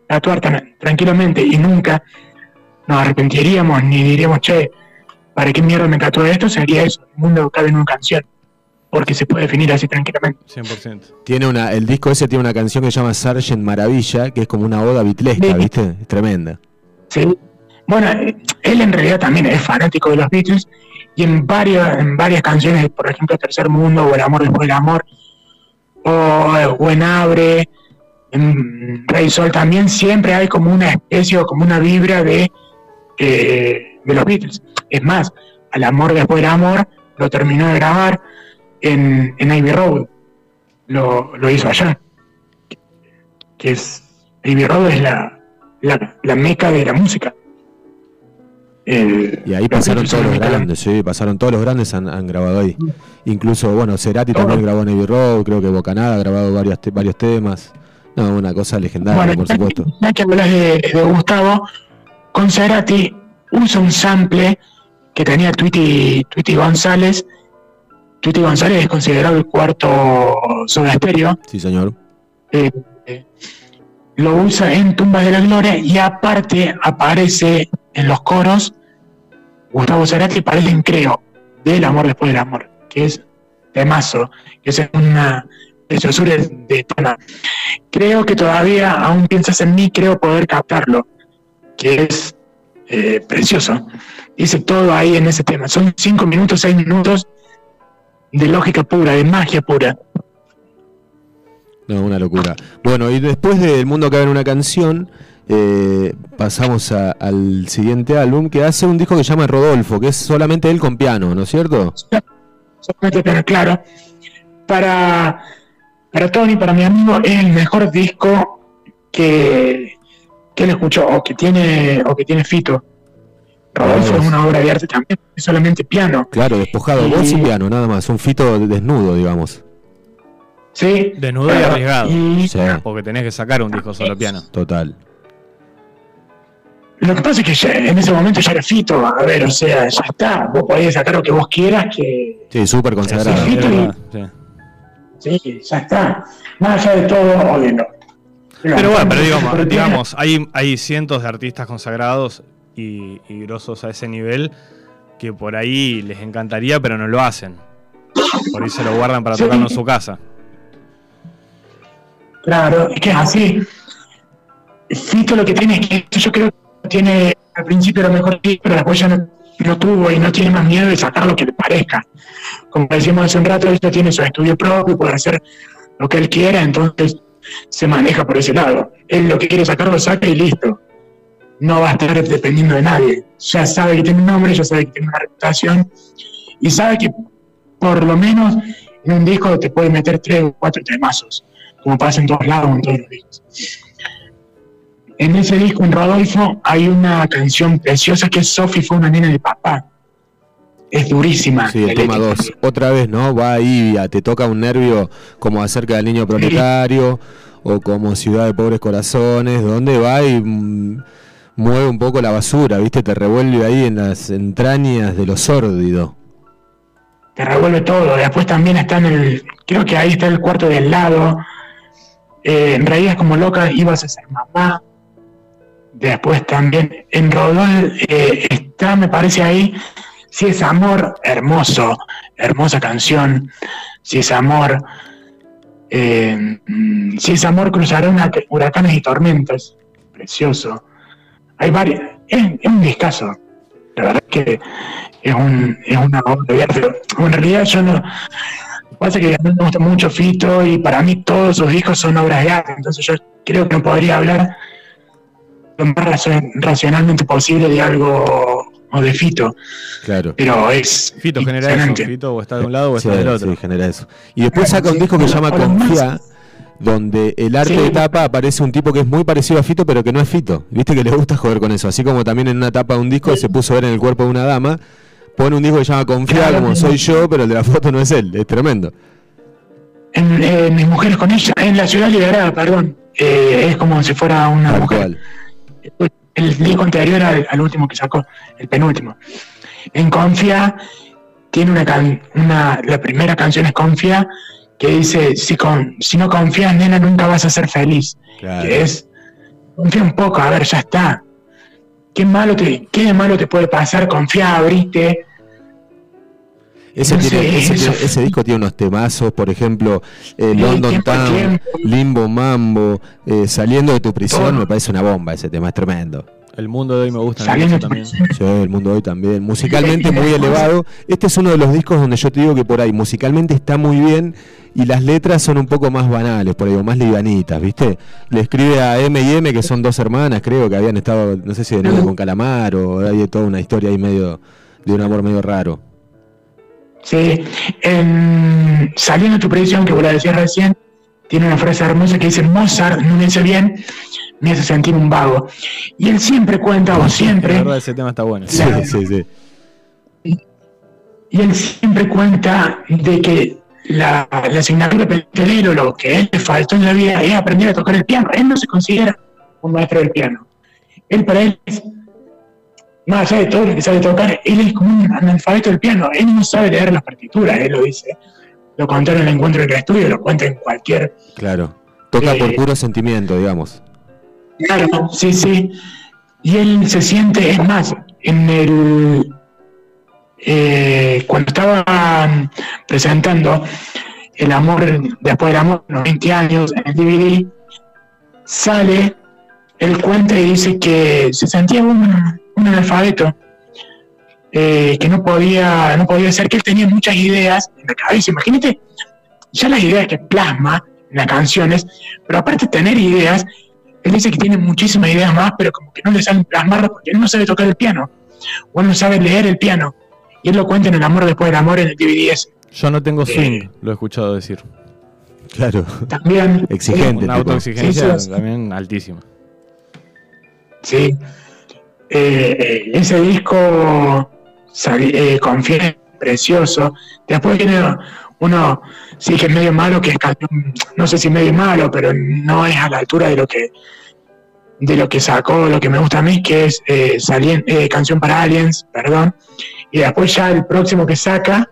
tatuar tranquilamente y nunca nos arrepentiríamos ni diríamos, che, ¿para qué mierda me tatué esto? Sería eso, el mundo cabe en una canción, porque se puede definir así tranquilamente. 100%. Tiene una, el disco ese tiene una canción que se llama Sargent Maravilla, que es como una oda bitlesca, Sí. ¿viste? Es tremenda. Sí. Bueno, él en realidad también es fanático de los Beatles y en varias, en varias canciones, por ejemplo, Tercer Mundo o El Amor Después del Amor o Buen Abre, en Rey Sol también siempre hay como una especie o como una vibra de, eh, de los Beatles. Es más, Al Amor Después del Amor lo terminó de grabar en, en Abbey Road, lo, lo hizo allá. Que es, Abbey Road es la, la, la meca de la música. Y ahí pasaron todos los grandes, sí, pasaron todos los grandes, han, han grabado ahí. Incluso, bueno, Cerati Todo. también grabó en Abbey Road, creo que Bocanada ha grabado varios, te- varios temas. No, una cosa legendaria, Bueno, por supuesto. Ya que hablas de, de Gustavo, con Cerati usa un sample que tenía Tweety, Tweety González. Tweety González es considerado el cuarto Soda. Sí, señor. eh, eh, lo usa en Tumbas de la Gloria y aparte aparece en los coros Gustavo Cerati aparece en Creo, del amor después del amor, que es temazo, que es una preciosura de tema. Creo que todavía, aún piensas en mí, creo poder captarlo, que es eh, precioso. Dice todo ahí en ese tema. Son cinco minutos, seis minutos de lógica pura, de magia pura. No, una locura. Bueno, y después de El Mundo Cabe en una canción, eh, pasamos a- al siguiente álbum que hace un disco que se llama Rodolfo, que es solamente él con piano, ¿no es cierto? solamente tener claro, para, para Tony, para mi amigo, es el mejor disco que, que él escuchó, o que tiene, o que tiene Fito. Rodolfo es una obra de arte también, es solamente piano. Claro, despojado, Y- voz y piano, nada más. Un fito desnudo, digamos. Sí. Desnudo y arriesgado. y Sí, Porque tenés que sacar un disco solo piano. total. lo que pasa es que ya- en ese momento ya era Fito, a ver, o sea, ya está, vos podés sacar lo que vos quieras, que Sí, súper consagrado. Sí, Es verdad, sí. sí, ya está. Más allá de todo, obvio no. Pero bueno, pero digamos, digamos hay, hay cientos de artistas consagrados y, y grosos a ese nivel que por ahí les encantaría, pero no lo hacen. Por ahí se lo guardan para Sí. tocarlo en su casa. Claro, es que es así. Fito lo que tiene es que yo creo que tiene al principio lo mejor que pero después ya no, no tuvo y no tiene más miedo de sacar lo que le parezca. Como decíamos hace un rato, él ya tiene su estudio propio, puede hacer lo que él quiera, entonces se maneja por ese lado. Él lo que quiere sacar lo saca y listo. No va a estar dependiendo de nadie. Ya sabe que tiene un nombre, ya sabe que tiene una reputación y sabe que por lo menos en un disco te puede meter tres o cuatro temazos como pasa en todos lados, en todos los discos. en ese disco, en Rodolfo, hay una canción preciosa que es Sophie fue una nena de papá. Es durísima. Sí, el tema letra 2. también. Otra vez, ¿no? Va ahí, a- te toca un nervio como acerca del niño proletario o como Ciudad de Pobres Corazones, donde va y mm, mueve un poco la basura, ¿viste? Te revuelve ahí en las entrañas de lo sórdido. te revuelve todo. Después también está en el, creo que ahí está el cuarto del lado. Eh, en realidad es como loca, ibas a ser mamá. Después también en Rodol eh, está, me parece ahí, si es amor, hermoso, hermosa canción. Si es amor, eh, mm, si es amor, cruzará huracanes y tormentas. Precioso. Hay varios, es, es un discazo. La verdad que es, un, es una obra arte. En realidad yo no... Pasa que a mí me gusta mucho Fito y para mí todos sus discos son obras de arte, entonces yo creo que no podría hablar lo más racionalmente posible de algo o de Fito, Claro. pero es Fito genera eso. Fito o está de un lado o Sí, está del otro. sí, genera eso. Y después Claro, saca un sí. disco que se llama Confía, donde el arte Sí. de tapa aparece un tipo que es muy parecido a Fito, pero que no es Fito. Viste que le gusta joder con eso. Así como también en una tapa de un disco se puso a ver en el cuerpo de una dama, pone un disco que se llama Confía, Claro, como sí. soy yo, pero el de la foto no es él. Es tremendo. En, eh, Mis mujeres con ella, en La Ciudad Liberada, perdón, eh, es como si fuera una Tal mujer. cual. El disco anterior al, al último que sacó, el penúltimo. En Confía tiene una, can- una la primera canción es Confía que dice si con si no confías nena nunca vas a ser feliz. Claro. Que es confía un poco, a ver, ya está. ¿Qué malo te qué de malo te puede pasar? Confía, abriste. Ese, No tiene- sé, ese, eso- tiene- ese disco tiene unos temazos, por ejemplo, eh, London Town. Limbo Mambo, eh, Saliendo de tu prisión, Todo. me parece una bomba ese tema, es tremendo. El mundo de hoy me gusta Saliendo mucho también. Sí, el mundo hoy también. Musicalmente muy elevado. Este es uno de los discos donde yo te digo que por ahí musicalmente está muy bien y las letras son un poco más banales, por ahí, o más livianitas, ¿viste? Le escribe a M y M, que son dos hermanas, creo, que habían estado, no sé si de nuevo con Calamar o hay toda una historia ahí medio de un amor medio raro. Sí. En Saliendo de tu prisión, que vos la decías recién, tiene una frase hermosa que dice Mozart no me hace bien, me hace sentir un vago. Y él siempre cuenta, o La siempre, verdad, ese tema está bueno. Sí, Claro. sí, sí. y él siempre cuenta de que la, la asignatura pendiente o lo que él le faltó en la vida es aprender a tocar el piano. Él no se considera un maestro del piano. Él para él es, más allá de todo lo que sabe tocar, él es como un analfabeto del piano. Él no sabe leer las partituras, él lo dice. Lo contó en el encuentro del estudio, lo cuenta en cualquier Claro. Toca Eh, por puro sentimiento, digamos. Claro, sí, sí. Y él se siente, es más, en el. eh, cuando estaban presentando El amor después del amor, los 20 años, en el DVD, sale, él cuenta y dice que se sentía un, un analfabeto, eh, que no podía, no podía ser, que él tenía muchas ideas en la cabeza. Imagínate, ya las ideas que plasma en las canciones, pero aparte de tener ideas, él dice que tiene muchísimas ideas más, pero como que no le salen plasmarlas porque él no sabe tocar el piano, o él no sabe leer el piano. Y él lo cuenta en El amor después del amor en el DVD ese. Yo no tengo swing, Eh. lo he escuchado decir. Claro. También. Exigente. Una autoexigencia Sí, sí. también altísima. Sí. Eh, ese disco eh, precioso. Después viene uno, sí que es medio malo, que es no sé si medio malo, pero no es a la altura de lo que de lo que sacó, lo que me gusta a mí, que es eh, eh, Canción para Aliens, perdón. Y después ya el próximo que saca,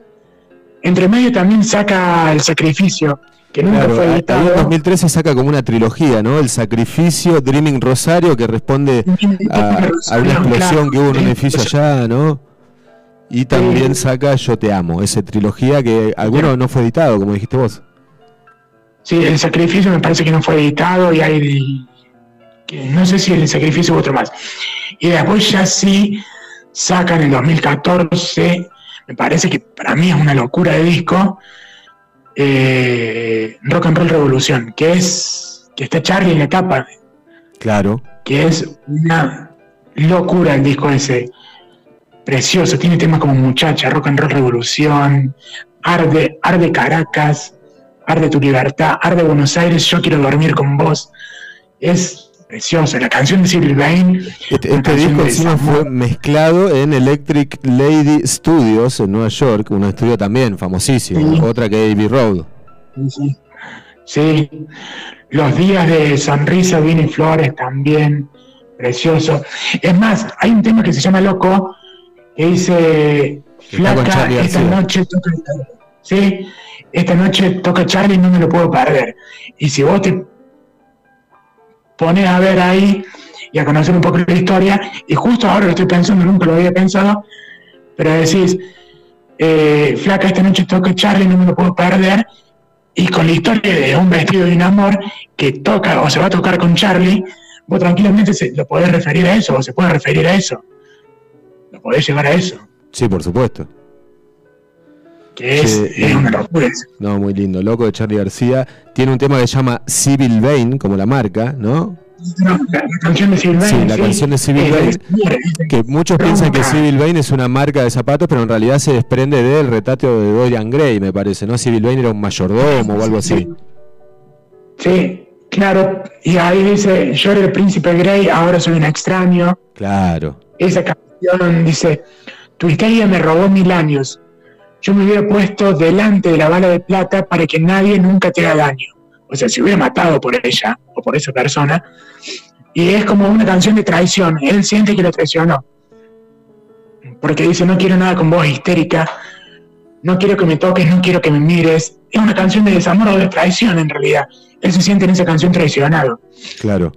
entre medio también saca El Sacrificio, que nunca Claro, fue ahí en editado. 2013 saca como una trilogía, ¿no? El sacrificio, Dreaming Rosario, que responde a, a una explosión que hubo en un edificio allá, ¿no? Y también saca Yo te amo, esa trilogía que alguno no fue editado, como dijiste vos. Sí, el sacrificio me parece que no fue editado y hay. que no sé si el sacrificio u otro más. Y después ya sí sacan en 2014, me parece que para mí es una locura de disco, eh, Rock and Roll Revolución, que es. que está Charlie en la tapa, Claro. que es una locura el disco ese. Precioso, tiene temas como Muchacha, Rock and Roll Revolución, Arde, Arde Caracas, Arde tu libertad, Arde Buenos Aires, Yo quiero dormir con vos. Es precioso. La canción de Civil Vane. Este, este disco encima fue mezclado en Electric Lady Studios en Nueva York, un estudio también famosísimo, otra que Abbey Road. Sí, sí. Los días de Sonrisa, Vini Flores también, precioso. Es más, hay un tema que se llama Loco, que dice, Flaca, esta noche toca... Sí, esta noche toca Charlie y no me lo puedo perder. Y si vos te pones a ver ahí y a conocer un poco la historia, y justo ahora lo estoy pensando, nunca lo había pensado, pero decís, eh, flaca, esta noche toca Charlie, no me lo puedo perder, y con la historia de un vestido de un amor que toca o se va a tocar con Charlie, vos tranquilamente se, lo podés referir a eso, o se puede referir a eso. Lo podés llevar a eso. Sí, por supuesto. Que es, una locura. No, muy lindo. Loco de Charlie García. Tiene un tema que se llama Civil Vane, como la marca, ¿no? la, canción de Civil Vane. Sí, la canción de Civil Vane. Que muchos piensan que Civil Vane es una marca de zapatos, pero en realidad se desprende del retrato de Dorian Gray, me parece, ¿no? Civil Vane era un mayordomo o algo así. Sí, claro. Y ahí dice: Yo era el príncipe Gray, ahora soy un extraño. Claro. Esa canción dice: Tu historia me robó mil años. Yo me hubiera puesto delante de la bala de plata para que nadie nunca te haga daño o sea, se hubiera matado por ella o por esa persona. Y es como una canción de traición. Él siente que lo traicionó. Porque dice, no quiero nada con voz histérica, no quiero que me toques, no quiero que me mires. Es una canción de desamor o de traición en realidad. Él se siente en esa canción traicionado. Claro.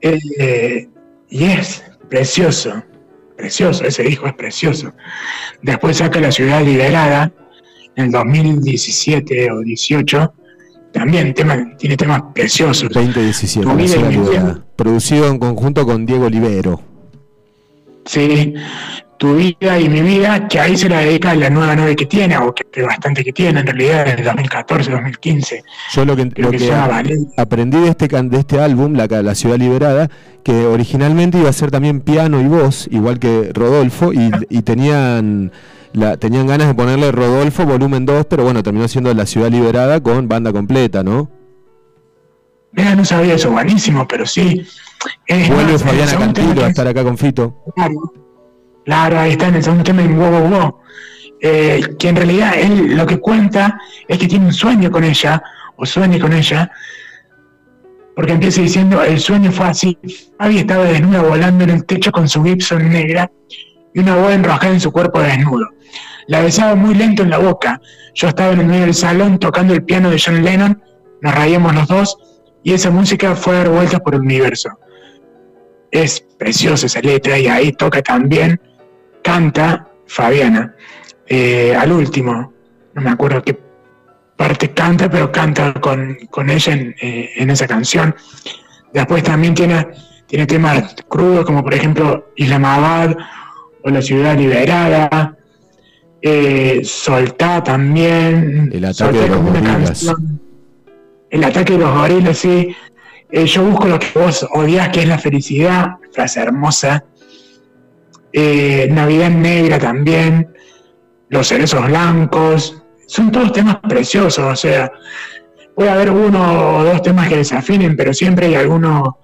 Eh, y es precioso, precioso, ese disco es precioso. Después saca La Ciudad Liberada en el 2017 o 18 también tiene temas preciosos. 2017, producido en conjunto con Diego Olivero. Sí, tu vida y mi vida, que ahí se la dedica a la nueva novia que tiene, o que, bastante que tiene, en realidad desde 2014, 2015. Yo lo que, aprendí de este, de este álbum, la, la Ciudad Liberada, que originalmente iba a ser también piano y voz, igual que Rodolfo, y, y tenían tenían ganas de ponerle Rodolfo volumen 2, pero bueno, terminó siendo La Ciudad Liberada con banda completa, ¿no? Mira, no sabía eso, buenísimo, pero sí. Vuelve Fabiana Cantilo a estar acá con Fito. Claro, ahí está en el segundo tema en Wow Wow Wow. Eh, que en realidad él lo que cuenta es que tiene un sueño con ella, o sueña con ella, porque empieza diciendo, el sueño fue así, Fabi estaba desnuda volando en el techo con su Gibson negra y una boa enroscada en su cuerpo desnudo. La besaba muy lento en la boca. Yo estaba en el medio del salón tocando el piano de John Lennon, nos reíamos los dos y esa música fue a dar vueltas por el universo. Es preciosa esa letra y ahí toca también, canta Fabiana. Eh, al último, no me acuerdo qué parte canta, pero canta con, ella eh, en, esa canción. Después también tiene, tiene temas crudos como por ejemplo Islamabad o La Ciudad Liberada eh, Soltá también. El ataque de los gorilas. El ataque de los gorilas, sí. Eh, yo busco lo que vos odias, que es la felicidad, frase hermosa. Eh, Navidad Negra también. Los cerezos blancos. Son todos temas preciosos, o sea, puede haber uno o dos temas que desafinen, pero siempre hay alguno,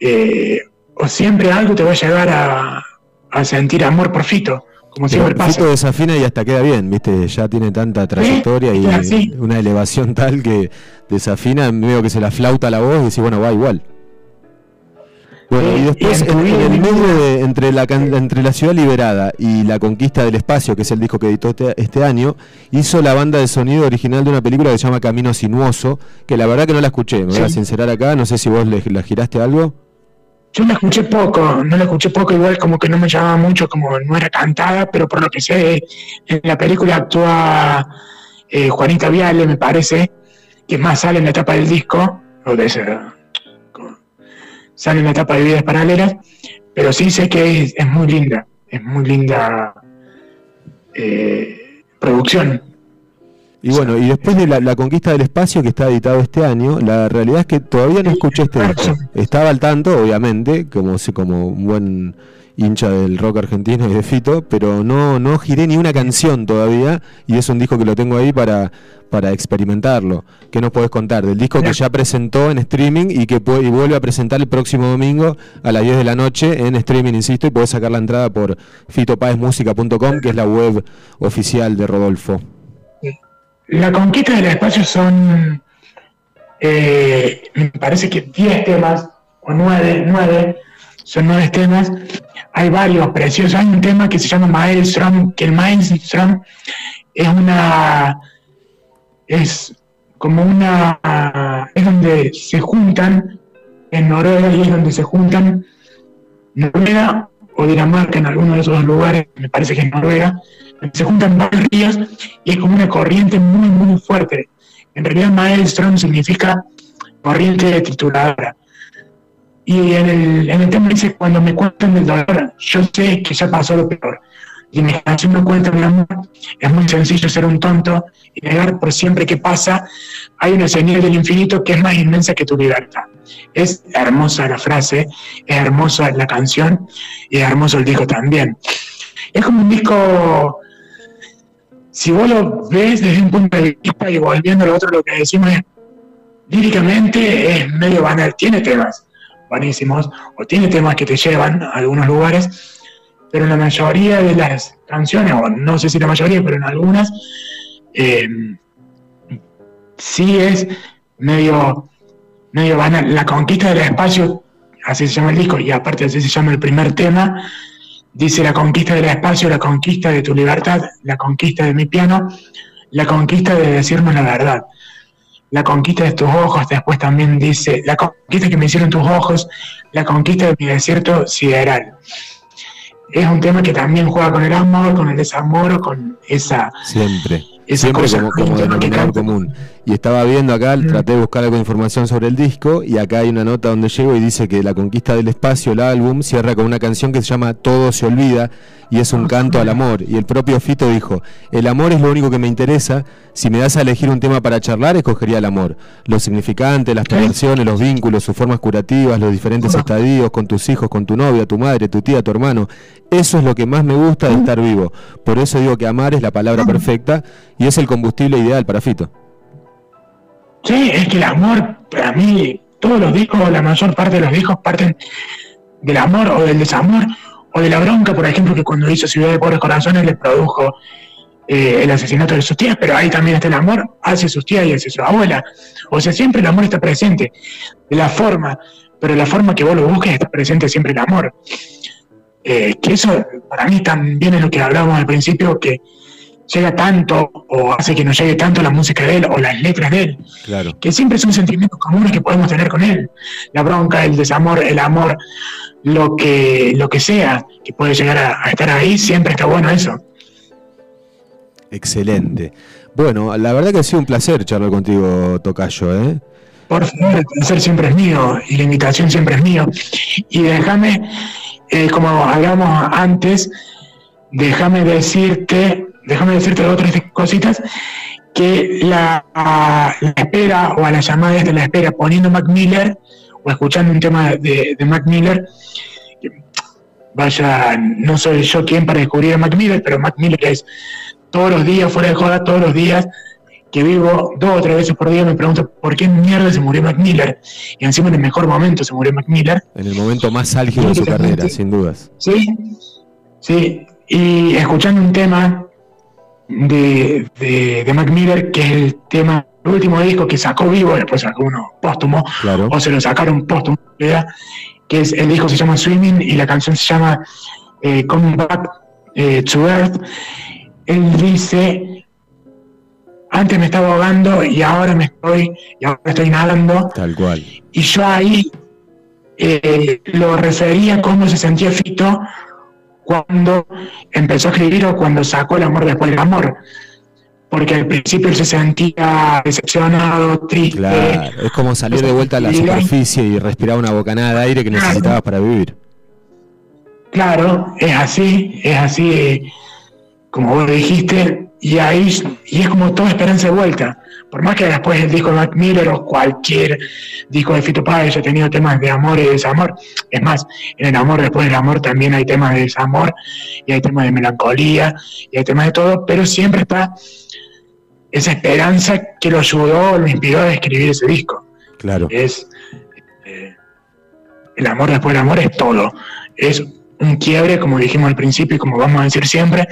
eh, o siempre algo te va a llegar a, a sentir amor por Fito. Como siempre pasa. Fito desafina y hasta queda bien, ¿viste? Ya tiene tanta trayectoria y una elevación tal que desafina, medio que se la flauta la voz y dice, bueno, va igual. Bueno, y después, en, el medio de, entre, la, entre La Ciudad Liberada y La Conquista del Espacio, que es el disco que editó este, este, año, hizo la banda de sonido original de una película que se llama Camino Sinuoso, que la verdad que no la escuché, me voy a sincerar acá, no sé si vos le, la giraste algo. Yo la escuché poco, no la escuché poco, igual como que no me llamaba mucho, como no era cantada, pero por lo que sé, en la película actúa eh, Juanita Viale, me parece, que más sale en la etapa del disco, o de ese, sale en la etapa de Vidas Paralelas, pero sí sé que es, muy linda, es muy linda eh, producción. Y bueno, y después de la, conquista del espacio que está editado este año, la realidad es que todavía no escuché este disco. Estaba al tanto, obviamente, como, como un buen hincha del rock argentino y de Fito, pero no, no giré ni una canción todavía y es un disco que lo tengo ahí para, para experimentarlo. ¿Qué nos podés contar? Del disco que ya presentó en streaming y que y vuelve a presentar el próximo domingo a las 10 de la noche en streaming, insisto, y podés sacar la entrada por fitopaesmusica.com, que es la web oficial de Rodolfo. La conquista del espacio son, eh, me parece que 10 temas, o 9, 9 son nueve temas. Hay varios preciosos. Hay un tema que se llama Maelstrom, que el Maelstrom es una. es como una. es donde se juntan en Noruega y es donde se juntan Noruega o Dinamarca en alguno de esos lugares, me parece que es Noruega, se juntan varios ríos y es como una corriente muy, muy fuerte. En realidad, Maelstrom significa corriente tituladora. Y en el, en el tema dice, cuando me cuentan del dolor, yo sé que ya pasó lo peor. Y mi canción no cuenta mi amor, es muy sencillo ser un tonto y negar por siempre que pasa. Hay una señal del infinito que es más inmensa que tu libertad. Es hermosa la frase, es hermosa la canción y es hermoso el disco también. Es como un disco, si vos lo ves desde un punto de vista y volviendo a lo otro, lo que decimos es, líricamente es medio banal, tiene temas buenísimos, o tiene temas que te llevan a algunos lugares, pero en la mayoría de las canciones, o no sé si la mayoría, pero en algunas, eh, sí es medio, medio banal. La conquista del espacio, así se llama el disco, y aparte así se llama el primer tema, dice la conquista del espacio, la conquista de tu libertad, la conquista de mi piano, la conquista de decirnos la verdad la conquista de tus ojos, después también dice, la conquista que me hicieron tus ojos, la conquista de mi desierto sideral. Es un tema que también juega con el amor, con el desamor, con esa... Siempre. Siempre como, como denominador común. Y estaba viendo acá, traté de buscar algo de información sobre el disco, y acá hay una nota donde llego y dice que La Conquista del Espacio, el álbum, cierra con una canción que se llama Todo se olvida, y es un canto al amor. Y el propio Fito dijo, el amor es lo único que me interesa, si me das a elegir un tema para charlar, escogería el amor. Los significantes, las perversiones, los vínculos, sus formas curativas, los diferentes estadios con tus hijos, con tu novia, tu madre, tu tía, tu hermano. Eso es lo que más me gusta de estar vivo. Por eso digo que amar es la palabra perfecta y es el combustible ideal para Fito. Sí, es que el amor, para mí, todos los discos, la mayor parte de los discos parten del amor o del desamor o de la bronca, por ejemplo, que cuando hizo Ciudad de Pobres Corazones le produjo eh, el asesinato de sus tías, pero ahí también está el amor hacia sus tías y hacia su abuela. O sea, siempre el amor está presente, de la forma, pero la forma que vos lo busques está presente siempre el amor. Eh, que eso para mí también es lo que hablábamos al principio, que llega tanto o hace que nos llegue tanto la música de él o las letras de él, claro. que siempre son sentimientos comunes que podemos tener con él. La bronca, el desamor, el amor, lo que, lo que sea que puede llegar a, estar ahí, siempre está bueno eso. Excelente. Bueno, la verdad que ha sido un placer charlar contigo, Tocayo, ¿eh? Por favor, el placer siempre es mío y la invitación siempre es mío. Y déjame, eh, como hablamos antes, déjame decirte, déjame decirte otras cositas, que la, espera o a las llamadas de la espera poniendo Mac Miller o escuchando un tema de, Mac Miller, vaya, no soy yo quien para descubrir a Mac Miller, pero Mac Miller es todos los días, fuera de joda, todos los días que vivo dos o tres veces por día me pregunto por qué mierda se murió Mac Miller y encima en el mejor momento se murió Mac Miller. En el momento más álgido de su carrera, sin dudas. Sí, sí, y escuchando un tema de, de, Mac Miller, que es el tema, el último disco que sacó vivo, después sacó uno póstumo, o se lo sacaron póstumo, que es el disco se llama Swimming y la canción se llama eh, Coming Back eh, to Earth. Él dice, antes me estaba ahogando y ahora me estoy, y ahora estoy nadando. Tal cual. Y yo ahí eh, lo refería cómo se sentía Fito cuando empezó a escribir o cuando sacó el amor después del amor. Porque al principio él se sentía decepcionado, triste. Claro, es como salir de vuelta a la superficie y respirar una bocanada de aire que necesitabas para vivir. Claro, es así, es así, como vos dijiste, y ahí y es como toda esperanza de vuelta. Por más que después el disco de Mac Miller o cualquier disco de Fito Páez haya tenido temas de amor y desamor, es más, en el amor después del amor también hay temas de desamor y hay temas de melancolía y hay temas de todo, pero siempre está esa esperanza que lo ayudó, lo inspiró a escribir ese disco. Claro. Es eh, el amor después del amor es todo. Es un quiebre, como dijimos al principio y como vamos a decir siempre,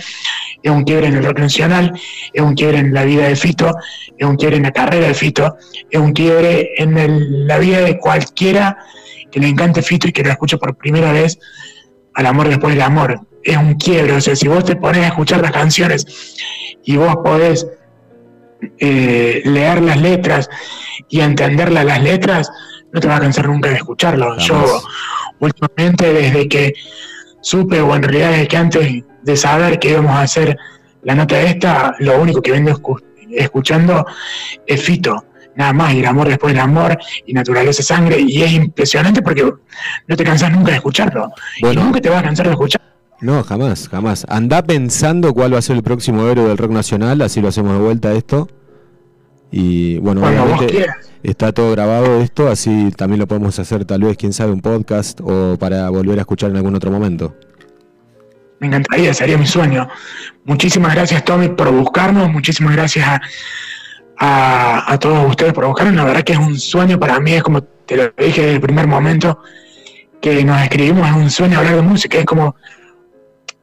es un quiebre en el rock nacional, es un quiebre en la vida de Fito, es un quiebre en la carrera de Fito, es un quiebre en el- la vida de cualquiera que le encante Fito y que lo escuche por primera vez al amor después del amor. Es un quiebre, o sea, si vos te pones a escuchar las canciones y vos podés eh, leer las letras y entenderlas las letras, no te vas a cansar nunca de escucharlo. Yo últimamente desde que supe, o en realidad desde que antes de saber que íbamos a hacer la nota esta, lo único que vengo escu- escuchando es Fito. Nada más, y el amor después del amor, y naturaleza sangre, y es impresionante porque no te cansas nunca de escucharlo. Bueno. Y nunca te vas a cansar de escuchar. No, jamás, jamás. Anda pensando cuál va a ser el próximo héroe del rock nacional, así lo hacemos de vuelta esto. Y bueno, Cuando obviamente está todo grabado esto, así también lo podemos hacer tal vez, quién sabe, un podcast o para volver a escuchar en algún otro momento. Me encantaría, sería mi sueño. Muchísimas gracias, Tommy, por buscarnos. Muchísimas gracias a, a, todos ustedes por buscarnos. La verdad que es un sueño para mí, es como te lo dije desde el primer momento que nos escribimos, es un sueño hablar de música. Es como,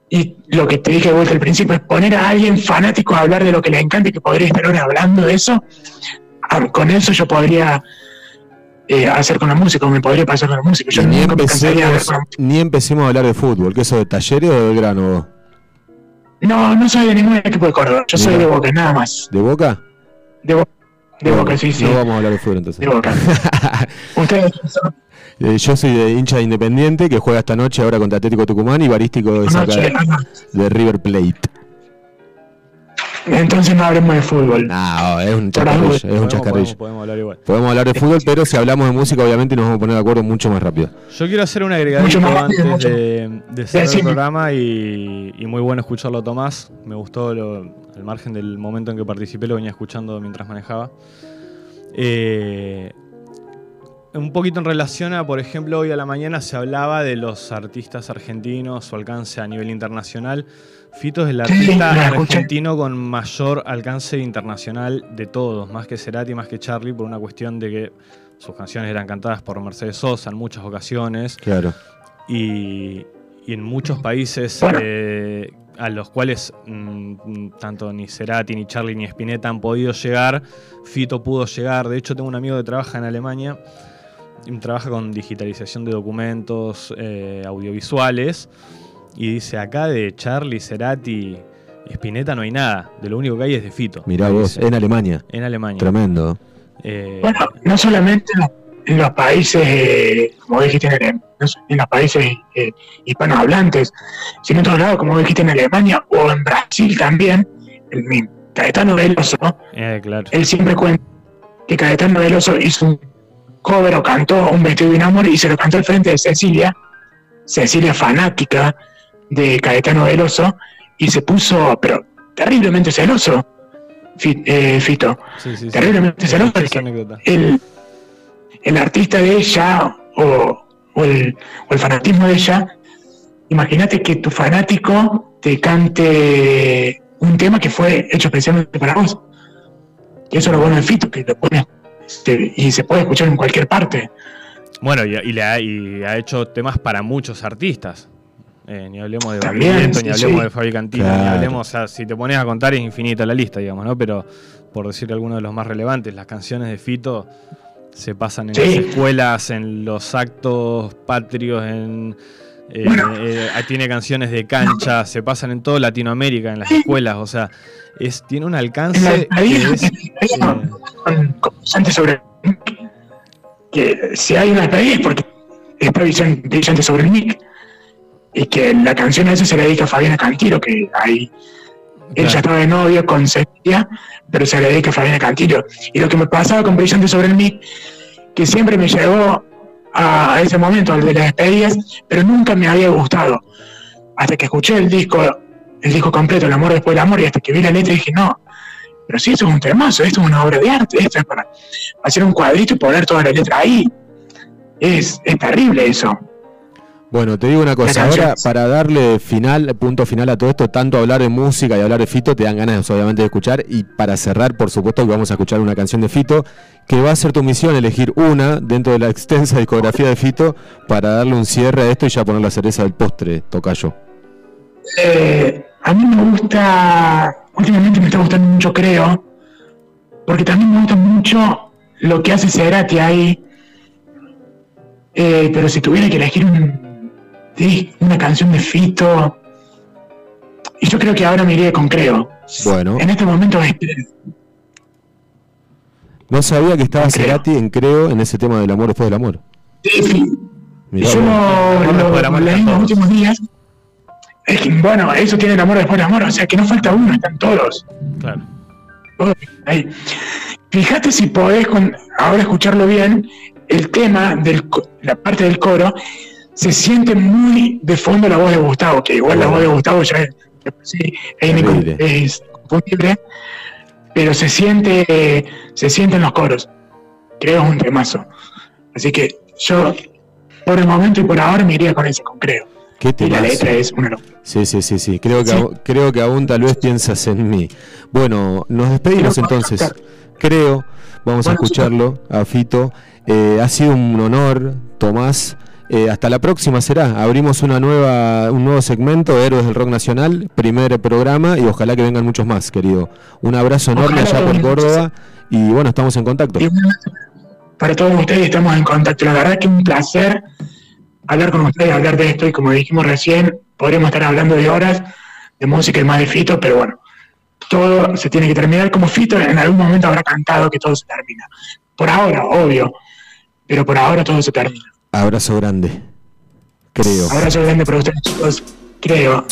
y lo que te dije de vuelta al principio, es poner a alguien fanático a hablar de lo que le encanta y que podría estar hablando de eso. Ah, Con eso yo podría eh, hacer con la música, o me podría pasar con la música. Yo ni, nunca me cansaría de hablar empecemos, con la ni empecemos a hablar de fútbol, que eso de talleres o del grano, vos? No, no soy de ningún equipo de Córdoba, yo soy de Boca, nada más. ¿De boca? De, Bo- de No, Boca, sí, sí. No vamos a hablar de fútbol entonces. De Boca. Ustedes son Eh, yo soy de hincha de Independiente que juega esta noche ahora contra Atlético Tucumán y Barístico acá de, ah, de River Plate. Entonces no hablemos de fútbol. No, es un chascarrillo, algo. es un Podemos, chascarrillo. podemos- podemos hablar igual. Podemos hablar de fútbol, pero si hablamos de música, obviamente nos vamos a poner de acuerdo mucho más rápido. Yo quiero hacer un agregadito Mucho más rápido, antes mucho- de, de cerrar el programa y, y muy bueno escucharlo a Tomás. Me gustó lo- al margen del momento en que participé, lo venía escuchando mientras manejaba. Eh, un poquito en relación a, por ejemplo, hoy a la mañana se hablaba de los artistas argentinos, su alcance a nivel internacional. Fito es el artista argentino con mayor alcance internacional de todos, más que Cerati, más que Charlie, por una cuestión de que sus canciones eran cantadas por Mercedes Sosa en muchas ocasiones Claro. y, y en muchos países eh, a los cuales mm, tanto ni Cerati, ni Charlie, ni Spinetta han podido llegar, Fito pudo llegar. De hecho, tengo un amigo que trabaja en Alemania, trabaja con digitalización de documentos eh, audiovisuales, y dice, acá de Charlie, Cerati y Spinetta no hay nada, de lo único que hay es de Fito. Mirá vos, dice. en Alemania. En Alemania. Tremendo. Eh, Bueno, no solamente en los, países, eh, como dijiste, en, en los países eh, hispanohablantes, sino en otros lados, como dijiste, en Alemania o en Brasil también. El, mi- Caetano Veloso, eh, claro. él siempre cuenta que Caetano Veloso hizo un cover o cantó un vestido de un amor y se lo cantó al frente de Cecilia, Cecilia fanática de Caetano Veloso, y se puso, pero terriblemente celoso, Fi- eh, Fito, Sí, sí, sí. terriblemente celoso, el, el artista de ella o, o el, o el fanatismo de ella, imagínate que tu fanático te cante un tema que fue hecho especialmente para vos. Y eso es lo bueno de Fito, que lo pones este, y se puede escuchar en cualquier parte. Bueno, y, y le ha, y ha hecho temas para muchos artistas. Eh, ni hablemos de También, ni hablemos sí. de Fabi Cantilo, ni hablemos, o sea, si te pones a contar es infinita la lista, digamos, ¿no? Pero por decir algunos de los más relevantes, las canciones de Fito se pasan en Sí. las escuelas, en los actos patrios, en eh, eh, tiene canciones de cancha, se pasan en toda Latinoamérica, en las escuelas, o sea, es, tiene un En la alcance que es, eh, sobre que si hay una estadía es porque está brillante sobre el mic y que la canción a eso se le dedica a Fabiana Cantilo, que ahí él ya estaba de novio con Cecilia, pero se le dedica a Fabiana Cantilo. Y lo que me pasaba con Brillante sobre el mic, que siempre me llegó a, ese momento, al de las despedidas, pero nunca me había gustado. Hasta que escuché el disco el disco completo, El amor después del amor, y hasta que vi la letra dije, no, pero sí, esto es un temazo, esto es una obra de arte, esto es para hacer un cuadrito y poner toda la letra ahí. Es, es terrible eso. Bueno, te digo una cosa, ahora para darle final, punto final a todo esto, tanto hablar de música y hablar de Fito, te dan ganas obviamente de escuchar y para cerrar, por supuesto, que vamos a escuchar una canción de Fito, que va a ser tu misión elegir una dentro de la extensa discografía de Fito para darle un cierre a esto y ya poner la cereza del postre, tocayo. Eh, a mí me gusta, últimamente me está gustando mucho, creo, porque también me gusta mucho lo que hace Cerati ahí. Eh, pero si tuviera que elegir un, dis- una canción de Fito, y yo creo que ahora me iría con Creo. Bueno. En este momento es No sabía que estaba. Cerati en Creo en ese tema del amor después del amor. Sí, Mirá yo vos. lo, lo- leí en los últimos días. Es que, bueno, eso tiene el amor después del amor, o sea que no falta uno, están todos. Claro. todos ahí. Fíjate si podés con, ahora escucharlo bien, el tema, del, co- la parte del coro, se siente muy de fondo la voz de Gustavo, que igual la voz de Gustavo ya es, sí, es, inconfundible, pero se siente, se siente en los coros. Creo es un temazo. Así que yo, por el momento y por ahora, me iría con ese, con Creo. Qué Y la letra es una locura. Sí, sí, sí, sí. Creo que, Sí. aún- creo que aún tal vez piensas en mí. Bueno, nos despedimos entonces. Creo, vamos a escucharlo a Fito. Eh, ha sido un honor, Tomás. Eh, hasta la próxima será. Abrimos una nueva, un nuevo segmento, Héroes del Rock Nacional, primer programa y ojalá que vengan muchos más, querido. Un abrazo enorme Ojalá allá por. Córdoba y bueno, estamos en contacto. Para todos ustedes estamos en contacto. La verdad que un placer hablar con ustedes, hablar de esto y como dijimos recién, podríamos estar hablando de horas de música y más de Fito, pero bueno, todo se tiene que terminar como Fito en algún momento habrá cantado que todo se termina. Por ahora, obvio, pero por ahora todo se termina. Abrazo grande. Creo. Abrazo grande para ustedes chicos, creo.